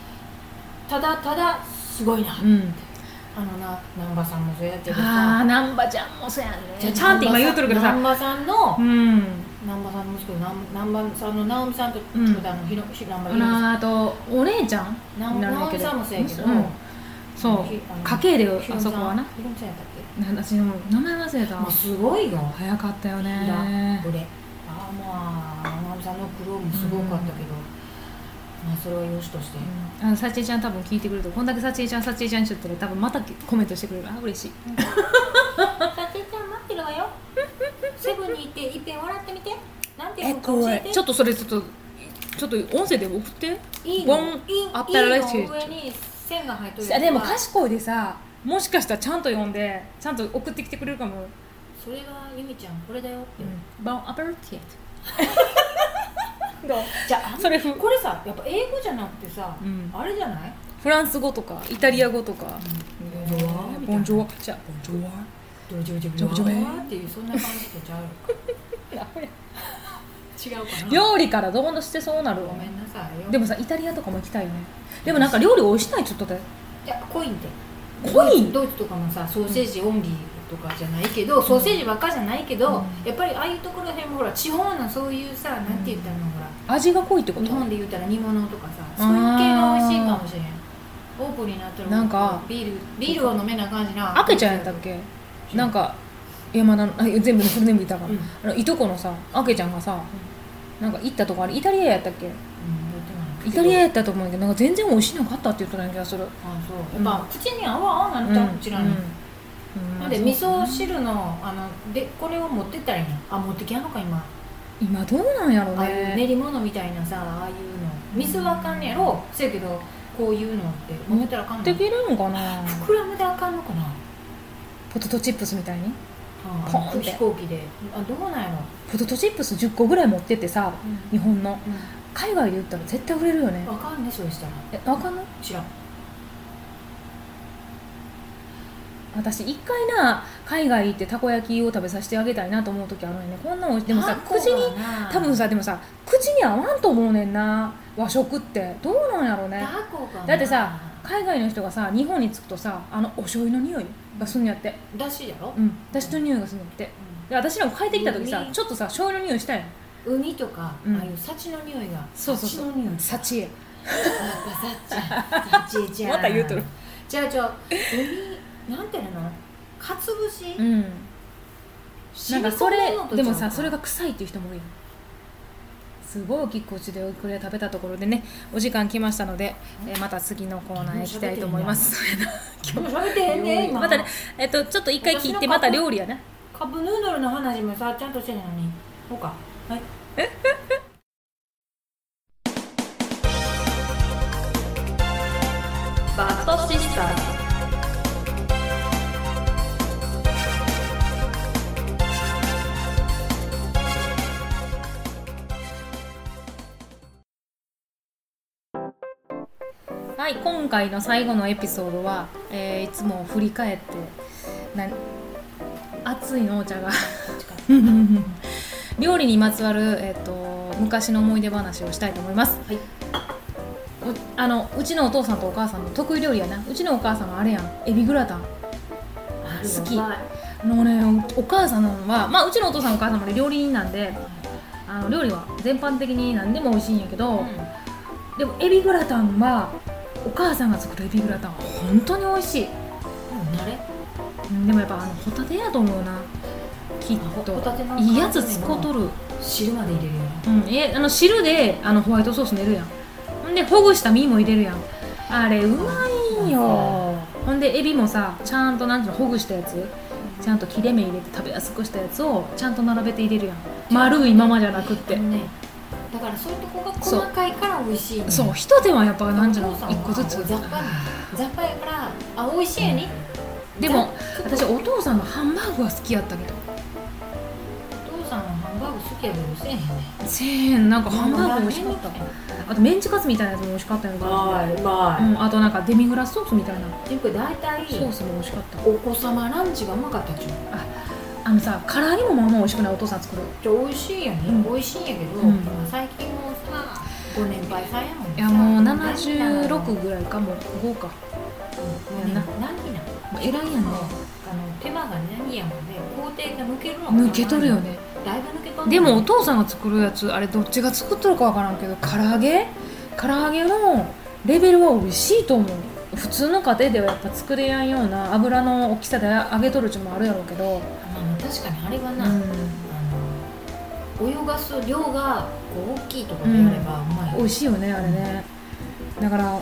Speaker 2: ただただすごいな、
Speaker 1: うん。
Speaker 2: あのな南波さんもそうやってる
Speaker 1: あ
Speaker 2: さ
Speaker 1: あ難波ちゃんもそうやね。ちゃんって今言うとるけどさ。
Speaker 2: 南波さんの
Speaker 1: うん。
Speaker 2: さんの息子南南波さんの直美さんと、のひろひ南波
Speaker 1: ああとお姉ちゃん
Speaker 2: 直美さんもそうやけど、
Speaker 1: うん。そう。家系であそこはな。
Speaker 2: ひろみさんやったっけ？
Speaker 1: 私も名前忘れた
Speaker 2: もうすごいよ。
Speaker 1: 早かったよね。
Speaker 2: ああまあ直美さんの苦労もすごかったけど、まあそれはよしとして、
Speaker 1: あのさちえちゃん多分聞いてくれるとこんだけさちえちゃんさちえちゃんにしとったら多分またコメントしてくれる。あ嬉しい。
Speaker 2: さてちゃん待ってるわよ。セブンに行っていっぺん笑ってみて。なんていうのか教えて。
Speaker 1: ちょっとそれちょっとちょっと音声で送って。
Speaker 2: いいの？
Speaker 1: ボン
Speaker 2: いい
Speaker 1: アッパラレ
Speaker 2: いい上に線が入っとる
Speaker 1: あでも賢いでさもしかしたらちゃんと読んでちゃんと送ってきてくれるかも、
Speaker 2: それがゆみちゃんこれだよって、
Speaker 1: ボンアペルティエどう
Speaker 2: じゃあ
Speaker 1: それふ
Speaker 2: これさやっぱ英語じゃなくてさ、
Speaker 1: うん。
Speaker 2: あれじゃない？
Speaker 1: フランス語とかイタリア語とか、
Speaker 2: ボンジョワみたいな。
Speaker 1: ボンジョワ？じゃあ。ボンジョワ？
Speaker 2: ドジョジョ
Speaker 1: ジョジョエ
Speaker 2: っていうそんな感じとちゃう 違うかな？
Speaker 1: 料理からどうしてそうなるわ。
Speaker 2: ごめんなさいよ。
Speaker 1: でもさイタリアとかも行きたいよね。でもなんか料理美味しない？ちょっとで。
Speaker 2: いやコインって
Speaker 1: コイン？
Speaker 2: ドイツとかもさソーセージオンリーとかじゃないけど、ソーセージばっかじゃないけど、
Speaker 1: うん。
Speaker 2: やっぱりああいうところらへんもほら地方のそういうさ、なんて言ったのほら
Speaker 1: 味が濃いってこと？
Speaker 2: 日本で言ったら煮物とかさそういう系が美味しいかもしれん。オープンになったら
Speaker 1: なんか
Speaker 2: ビールビールを飲めな感じな。
Speaker 1: あけちゃんやったっけ？なんか山田のあ 全部フルネーム言ったかあのいとこのさあけちゃんがさ、なんか行ったとこあれイタリアやったっけ？イタリアやったと思うけどなんか全然美味しいのかったって言ったな気がする。
Speaker 2: あそう。やっぱ口に合う合わないのちらに、
Speaker 1: うん。うん
Speaker 2: で味噌汁のあのでこれを持ってったらいいの？あ持ってきやんのか今。
Speaker 1: 今どうなんやろう
Speaker 2: ああいう練
Speaker 1: ね
Speaker 2: り物みたいなさああいうの。水はあかんねやろ。せやけどこういうのって揉めたらあかんの？
Speaker 1: できるんかな？
Speaker 2: 膨らむであかんのかな？
Speaker 1: ポテトチップスみたいに？
Speaker 2: あ
Speaker 1: ポンって。
Speaker 2: 飛行機で。あどうなんやろ、
Speaker 1: ポテトチップス10個ぐらい持ってってさ日本の。
Speaker 2: う
Speaker 1: 海外で売ったら絶対売れるよね。
Speaker 2: ん、あかんねそうしたら。
Speaker 1: えわかんない
Speaker 2: 知らん
Speaker 1: 私一回な海外行ってたこ焼きを食べさせてあげたいなと思う時あるんよね。こんなおいしいでもさ口に多分さでもさ口に合わんと思うねんな。和食って。どうなんやろうね。だってさ海外の人がさ日本に着くとさあのお醤油の匂いがすんやって。
Speaker 2: だしやろ、
Speaker 1: うん。だしの匂いがすんやって。で私らも帰ってきた時さ
Speaker 2: 海。
Speaker 1: ちょっとさ醤油の匂いしたやん。
Speaker 2: ウニとか、
Speaker 1: うん。
Speaker 2: ああいう幸の匂いが
Speaker 1: そうそうそう。
Speaker 2: 幸の匂い。
Speaker 1: 幸
Speaker 2: やっぱ幸。ちゃん幸ちゃん
Speaker 1: また言うとる。
Speaker 2: じゃあじゃあ海なんていうの？かつぶし、
Speaker 1: うん。なんかそれでもさそれが臭いっていう人もいるよすごい大きいこっちでこれ食べたところでねお時間来ましたので、えーまた次のコーナーへ行きたいと思います。
Speaker 2: 今日ね今。
Speaker 1: またねえっとちょっと一回切ってまた料理やね。
Speaker 2: カップヌードルの話もさちゃんとしてないのに。そうか。はい
Speaker 1: 回の最後のエピソードは、えーいつも振り返ってな熱いのお茶が。料理にまつわる、えー、と昔の思い出話をしたいと思います、
Speaker 2: はい。う
Speaker 1: あのうちのお父さんとお母さんの得意料理やな。うちのお母さんはあれやん。エビグラタン。好き。のねおお母さんはまあうちのお父さんお母さんもね料理人なんであの料理は全般的に何でも美味しいんやけど、
Speaker 2: うん。
Speaker 1: でもエビグラタンはお母さんが作るエビグラタンは本当に美味しい、
Speaker 2: うん慣れ？
Speaker 1: うんでもやっぱあのホタテやと思うな。きっと。いいやつ使うとる。
Speaker 2: 汁まで入れるよ
Speaker 1: うん、えあの汁であのホワイトソース練るやん。ほんでほぐした身も入れるやん。あれうまいんよ。ほんでエビもさちゃんとなんていうのほぐしたやつちゃんと切れ目入れて食べやすくしたやつをちゃんと並べて入れるやん。丸いままじゃなくって。
Speaker 2: ねだからそういうとこが細かいから美味しいね
Speaker 1: そう。一手間やっぱなんじゃの一個ずつ。
Speaker 2: 雑把に。雑把やからあ美味しいやに
Speaker 1: でも
Speaker 2: ざ
Speaker 1: 私お父さんのハンバーグは好きやったけど。
Speaker 2: お父さんはハンバーグ好きやけどせえへんね
Speaker 1: せえへん。なんかハンバーグ美味しかった。あとメンチカツみたいなやつも美味しかったよ
Speaker 2: はいうま
Speaker 1: うん、あとなんかデミグラスソースみたいな。
Speaker 2: っていうか大体
Speaker 1: ソースも美味しかった。
Speaker 2: お子様ランチがうまかったっちゅう。
Speaker 1: あのさ唐揚げもまあまあ美味しくないお父さん作る。
Speaker 2: じゃあ美味しいやね、
Speaker 1: うん。
Speaker 2: 美味しいんやけど、
Speaker 1: うん。
Speaker 2: 今最近もうさご年配さんやもんさ
Speaker 1: いやもう
Speaker 2: 何なの
Speaker 1: ？76ぐらいかもう5か
Speaker 2: うん。もうね何なの
Speaker 1: まあ偉いやんね
Speaker 2: あの手間が何やもんね。工程が抜けるのか
Speaker 1: 抜けとるよね。
Speaker 2: だいぶ抜けとんね
Speaker 1: でもお父さんが作るやつあれどっちが作っとるかわからんけど唐揚げ？唐揚げのレベルは美味しいと思う。普通の家庭ではやっぱ作れやんような油の大きさで揚げとるうちもあるやろうけど、
Speaker 2: まあ確かにあれはな、
Speaker 1: うん、
Speaker 2: あの泳がす量がこう大きいところでやればうまい、
Speaker 1: 美味しいよねあれね。だから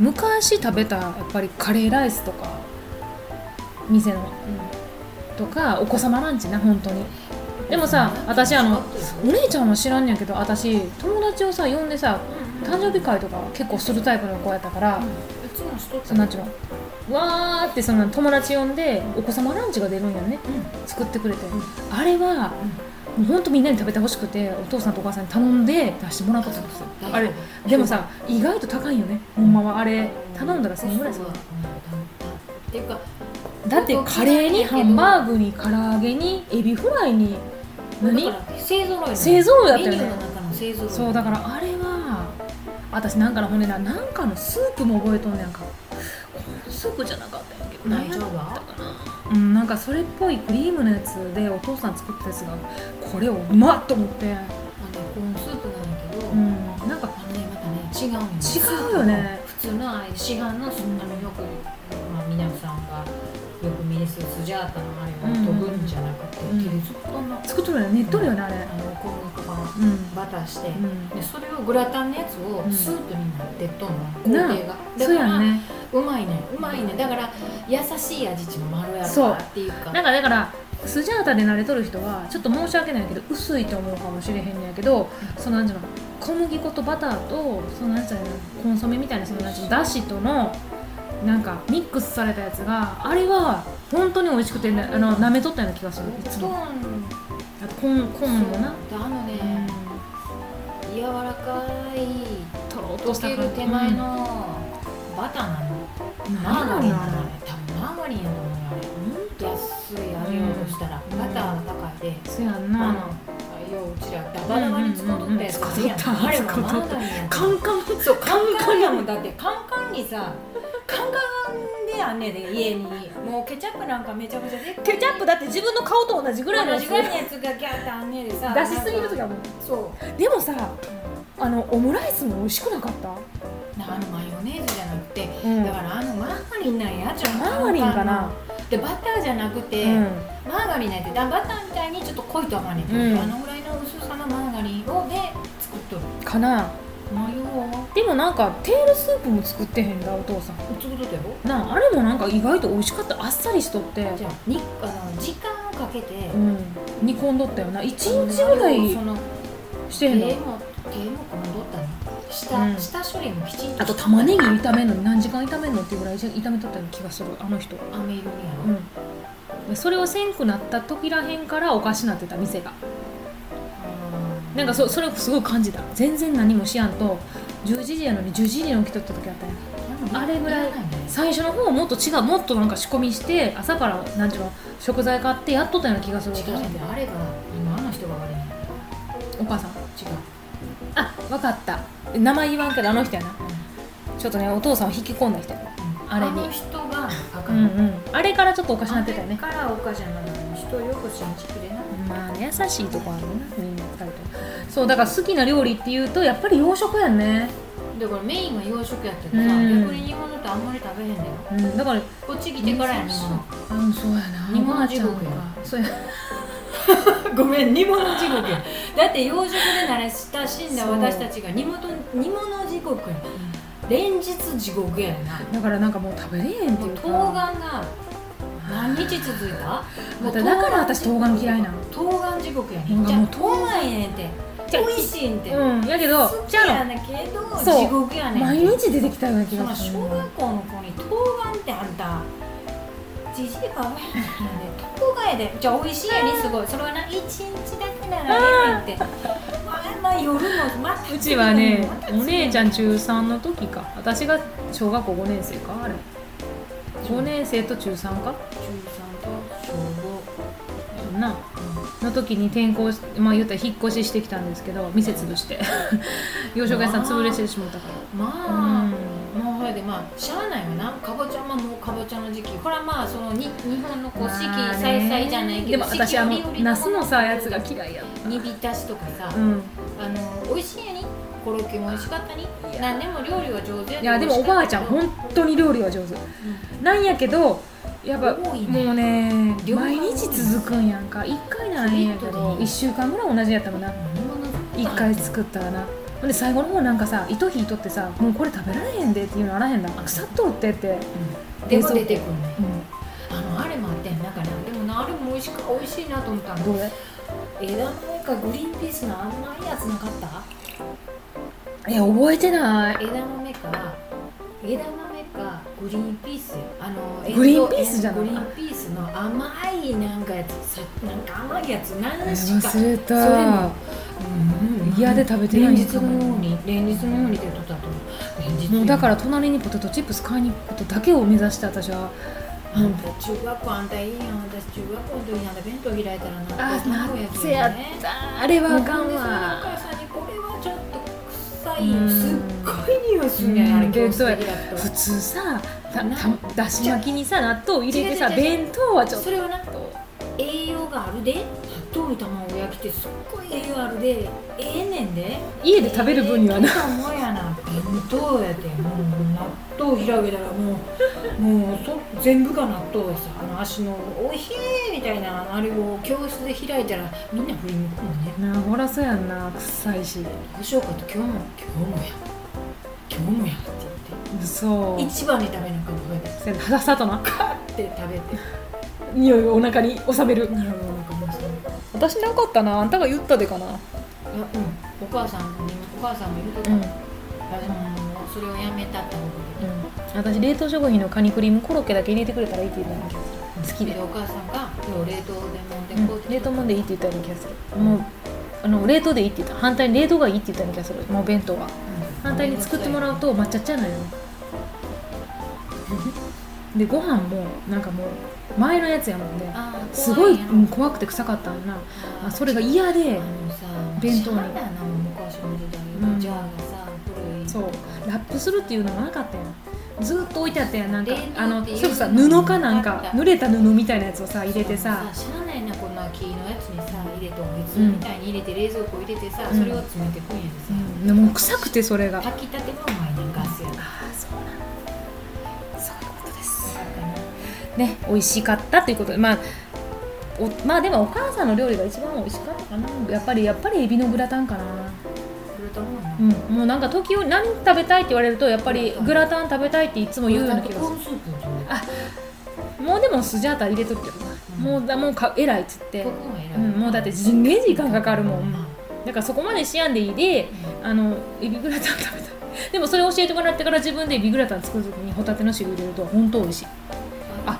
Speaker 1: 昔食べたやっぱりカレーライスとか店のとかお子様ランチな本当に。でもさ私あのお姉ちゃんは知らんねやけど私友達をさ呼んでさ誕生日会とか結構するタイプの子やったから、
Speaker 2: うちもしとった
Speaker 1: そんちゅう。のわーってその友達呼んでお子様ランチが出るんやね。作ってくれて、あれはもうほんとみんなに食べてほしくてお父さんとお母さんに頼んで出してもらったんですよ。あれでもさ意外と高いよね。ほんまは。あれ頼んだら1000円ぐらいする。
Speaker 2: っていうか
Speaker 1: だってカレーにハンバーグに唐揚げにエビフライに何
Speaker 2: だから勢ぞろいの
Speaker 1: 勢ぞろいだったよねそうだからあれは私なん。かの骨ななん。かのスープも覚えとん。ねやん。かスープじゃなかったんやけど
Speaker 2: 大丈
Speaker 1: 何やった
Speaker 2: 夫
Speaker 1: かな。うんなんかそれっぽいクリームのやつでお父さん作ったやつがこれをうまっと思って。
Speaker 2: あのねコーンスープなんだけど、
Speaker 1: うん。なんか
Speaker 2: あのねまたね違う
Speaker 1: 違うよね。
Speaker 2: 普通の市販のあのよく、まあ、皆さんがよくミネススジャータのあれを飛ぶんじゃなくて、
Speaker 1: うん。
Speaker 2: 手で作ったの
Speaker 1: 作っとるよね。ねっとるよねあれ。
Speaker 2: あの小麦粉バターして、
Speaker 1: うん。
Speaker 2: でそれをグラタンのやつを
Speaker 1: うん。
Speaker 2: スープになってっとんの、工程が。
Speaker 1: そうやんね
Speaker 2: うまいねうまいねだから優しい味っちのまろや
Speaker 1: そう。
Speaker 2: かっていうか。
Speaker 1: なんかだからスジャータで慣れとる人はちょっと申し訳ないけど薄いと思うかもしれへんねんやけどそのなんていうの小麦粉とバターとそのなんていうのコンソメみたいなそのなんていうのだしとのなんかミックスされたやつがあれは本当に美味しくて、ね、あの舐めとったような気がする。いつ
Speaker 2: トー
Speaker 1: も
Speaker 2: ン
Speaker 1: あとコーンコーンもな。
Speaker 2: あの
Speaker 1: うん。
Speaker 2: ね柔らかい
Speaker 1: とろっとした感じ。
Speaker 2: る手前のバターなの。
Speaker 1: うん
Speaker 2: マーガリンなの。あれ多分マーガリンやと思うよあれ安い。味をとしたら。
Speaker 1: うん。
Speaker 2: バターが高いで。
Speaker 1: そやん
Speaker 2: あの
Speaker 1: な
Speaker 2: 要はうちらダバダバに使うとったやつ
Speaker 1: うんうんうん。うん使うとった
Speaker 2: あれはマーガリンや
Speaker 1: カンカン
Speaker 2: そうカンカンやもん。だってカンカンにさカンカンであんねんで家に。もうケチャップなんかめちゃめちゃで
Speaker 1: ケチャップだって自分の顔と同じぐらいの
Speaker 2: 同
Speaker 1: やつ。
Speaker 2: じぐらいのやつがギャーってあんねんでさ。
Speaker 1: 出しすぎる時
Speaker 2: は
Speaker 1: はもう
Speaker 2: そう。
Speaker 1: でもさあのオムライスも美味しくなかった？
Speaker 2: あのマヨネーズじゃなくて、
Speaker 1: うん。
Speaker 2: だからあのマーガリンなんやちょ
Speaker 1: マーガリンかな。
Speaker 2: でバターじゃなくて、
Speaker 1: うん。
Speaker 2: マーガリンなんてだバターみたいにちょっと濃いと思わね
Speaker 1: うん。
Speaker 2: あのぐらいの薄さのマーガリンをで作っとる。
Speaker 1: かな。
Speaker 2: マヨ
Speaker 1: でもなんかテールスープも作ってへんだお父さん。
Speaker 2: 作っとったよ
Speaker 1: なああれもなんか意外と美味しかった。あっさりしとって。
Speaker 2: じゃあにあの時間をかけて、
Speaker 1: うん。煮込んどったよな。1日ぐらい
Speaker 2: その
Speaker 1: してへんの？
Speaker 2: 手も手も込んどったね下,、
Speaker 1: うん。
Speaker 2: 下処理もきちんと
Speaker 1: あと玉ねぎ炒めんのに何時間炒めんのっていうぐらい炒めとったような気がする。あの人。
Speaker 2: 飴色に
Speaker 1: うん。でそれをせんくなった時らへんからおかしなってた店が。
Speaker 2: う
Speaker 1: なんかそそれをすごい感じた。全然何もしやんと10時やのに10時に起きとった時あったや。んあれぐらい最初の方もっと違うもっとなんか仕込みして朝からなんていうの食材買ってやっとったような気がする
Speaker 2: 違うね。あれが今あの人が悪い
Speaker 1: お母さん。
Speaker 2: 違う、
Speaker 1: あ分かった名前言わんけどあの人やな。ちょっとねお父さんを引き込んだ人や。あれに。
Speaker 2: の人があか
Speaker 1: うん
Speaker 2: ん、
Speaker 1: うん。あれからちょっとおかしなってたよね
Speaker 2: からおかしなの人をよく信じきれな
Speaker 1: まあね優しいとこあるなみんな二人とも。そうだから好きな料理っていうとやっぱり洋食やんね。
Speaker 2: だからメインは洋食やったけどさ、
Speaker 1: うん。
Speaker 2: 逆に日本のってあんまり食べへんだよ
Speaker 1: うん。だから
Speaker 2: こっち来てからやねんも
Speaker 1: うんそうやな。
Speaker 2: 煮物地獄や
Speaker 1: そうや。
Speaker 2: の ごめん煮物地獄や。だって洋食で慣れ親しんだ私たちが煮物煮物地獄や。連日地獄やな。
Speaker 1: だからなんかもう食べれへんって
Speaker 2: も
Speaker 1: いううか
Speaker 2: 冬瓜が何日続いた？
Speaker 1: だから私冬瓜嫌いなの。
Speaker 2: 冬瓜地獄やねじゃ
Speaker 1: もう
Speaker 2: 冬。瓜やねんて。
Speaker 1: じゃあ
Speaker 2: 美味しいんて。
Speaker 1: うんやけど
Speaker 2: 好きやねんけど地獄やねん
Speaker 1: 毎日出てきたような気がする。
Speaker 2: 小学校の子に冬瓜ってあんたじじいかわやねん冬瓜やでじゃあ美味しいやにすごいそれはな一日だけならええねんってまあまあ夜のまた
Speaker 1: うちはねお姉ちゃん中3の時か。私が小学校5年生かあれ。5年生と中3か？
Speaker 2: 中3と小
Speaker 1: そんなの時に転校しまあ言ったら引っ越ししてきたんですけど店潰して。洋食屋さん潰れしてしまったか
Speaker 2: 5ま
Speaker 1: ら
Speaker 2: あ、
Speaker 1: うん
Speaker 2: まあしゃあないわな。かぼちゃももうかぼちゃの時期。これはまあそのに日本のこう四季さいさいじゃないけど
Speaker 1: でも私あのナスのさやつが嫌いやっ
Speaker 2: 煮浸しとかさ、
Speaker 1: たうん。
Speaker 2: あの美味しいやに？コロッケも美味しかったに？何でも料理は上手や
Speaker 1: いやでもおばあちゃん本当に料理は上手。なんやけどやっぱ
Speaker 2: ね。
Speaker 1: もうね毎日続くんやんか。1回なんやけど1週間ぐらい同じやったもんな。1回作ったらなで最後の方なんかさ糸引いとってさもうこれ食べられへんでっていうのあらへんだ腐っとるってって。
Speaker 2: でも出てくるね。
Speaker 1: うん
Speaker 2: あのあれもあってんな。んかなでもなあれも美味しか美味しいなと思ったの。
Speaker 1: どれ？
Speaker 2: 枝の上かグリーンピースの甘いやつなかった？
Speaker 1: いや覚えてない。
Speaker 2: 枝豆か。枝豆かグリーンピースよ。あの
Speaker 1: グリーンピースじゃない
Speaker 2: グリーンピースの甘いなんかやつさなんか甘いやつ何しか。
Speaker 1: 忘れ
Speaker 2: それも
Speaker 1: た
Speaker 2: うん
Speaker 1: 嫌で食べてない
Speaker 2: 連日のように連日のように出とったと連日
Speaker 1: もうだから隣にポテトチップス買いに行くことだけを目指して私は。
Speaker 2: あんた中学校あんたいいやん。私中学校の時にあん。た弁当開いたらな
Speaker 1: あ
Speaker 2: 卵焼き
Speaker 1: 夏やった。あれはあかん
Speaker 2: お
Speaker 1: わ
Speaker 2: 母さんにこれはちょっと臭い。
Speaker 1: うん。
Speaker 2: すっごい匂いすんねんあれ
Speaker 1: うん
Speaker 2: 教室で開くと。
Speaker 1: 普通さた
Speaker 2: な。
Speaker 1: ただし巻きにさ納豆入れてさ弁当はちょっと。
Speaker 2: それはな栄養があるで？納豆に卵焼きってすっごい栄養あるで。ええねんで。
Speaker 1: 家で食べる分にはな。
Speaker 2: ええもんやな。弁当やでもう納豆開けたらもうもうそ全部が納豆やさ。あの足の「おいしい!」みたいなあれを教室で開いたらみんな振り向くもんね。
Speaker 1: なほらそうやんな。臭いし。
Speaker 2: どうしようかと。今日も今日もや今日もやって言って。
Speaker 1: そう。
Speaker 2: 一番に食べなかったこれで
Speaker 1: ささとな
Speaker 2: カッて食べて。
Speaker 1: 匂いをお腹に収める。
Speaker 2: なるほどなんかもうそれ
Speaker 1: 私なかったな。あんたが言ったでかな。い
Speaker 2: やうん。お母さんもねお母さんも言うとった、
Speaker 1: うん、
Speaker 2: それをやめたってことで
Speaker 1: 私冷凍食品のカニクリームコロッケだけ入れてくれたらいいって言った好きで。
Speaker 2: お母さんが今日冷凍でもん。でこう
Speaker 1: うん、冷凍もんでいいって言ったような気がする。もうあの冷凍でいいって言った。反対に冷凍がいいって言ったような気がする。もう弁当は反対に作ってもらうと抹茶っちゃなのよ。でご飯もなんかもう前のやつやもんで
Speaker 2: あー
Speaker 1: すごい、
Speaker 2: 怖
Speaker 1: くて臭かったんな。あそれが嫌で弁当に。そう。ラップするっていうのもなかったやん。ずーっと置いてあったやんなんかあのそさ布かなんか濡れた布みたいなやつをさ入れてさ
Speaker 2: 知らないなこんな木のやつにさ入れと水みたいに入れて冷蔵庫入れてさ、
Speaker 1: うん
Speaker 2: それを詰めてくんやでさ、
Speaker 1: うんでも臭くてそれが。ああ
Speaker 2: 炊きたてもうまいガスやな
Speaker 1: そうなんそういうことです。ね美味しかったということで。まあおまあでもお母さんの料理が一番美味しかったかな。やっぱりやっぱりエビのグラタンかな。
Speaker 2: う
Speaker 1: ん。もうなんか時折何食べたいって言われるとやっぱりグラタン食べたいっていつも言うような気がする。あもうでもスジャータ入れとくけどな、もうだもうか偉いっつって。うん、もうだってすんげえ時間かかるもん、
Speaker 2: うん
Speaker 1: だからそこまでしやんでいいであのエビグラタン食べたい。でもそれ教えてもらってから自分でエビグラタン作る時にホタテの汁入れると本当美味しい。あ。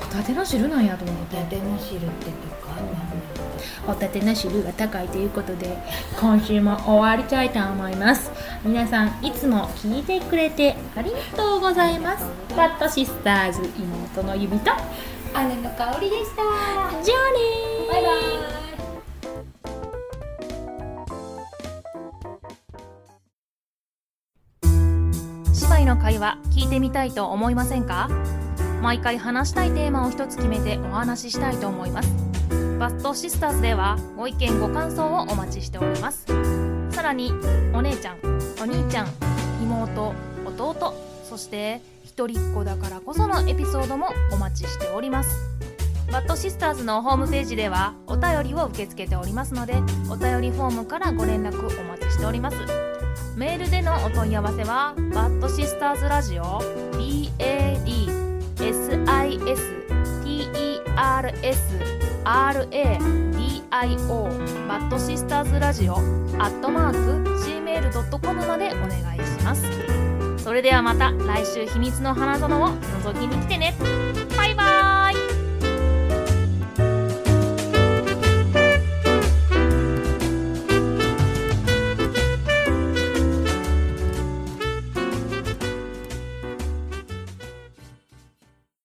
Speaker 1: ホタテの汁なんやと思って。
Speaker 2: ホタテの汁ってとか
Speaker 1: ホタテの汁が高いということで今週も終わりたいと思います。皆さんいつも聞いてくれてありがとうございます。バッドシスターズ妹の指と
Speaker 2: 姉の香りでした。
Speaker 1: じゃあねー。
Speaker 2: バイバイ
Speaker 1: の会話聞いてみたいと思いませんか？毎回話したいテーマを一つ決めてお話ししたいと思います。バストシスターズではご意見ご感想をお待ちしております。さらにお姉ちゃんお兄ちゃん妹弟そして一人っ子だからこそのエピソードもお待ちしております。バッドシスターズのホームページではお便りを受け付けておりますのでお便りフォームからご連絡お待ちしております。メールでのお問い合わせはバッドシスターズラジオ BADSISTERSRADIO バッドシスターズラジオアットマーク Gmail.com までお願いします。それではまた来週秘密の花園を覗きに来てね。バイバーイ。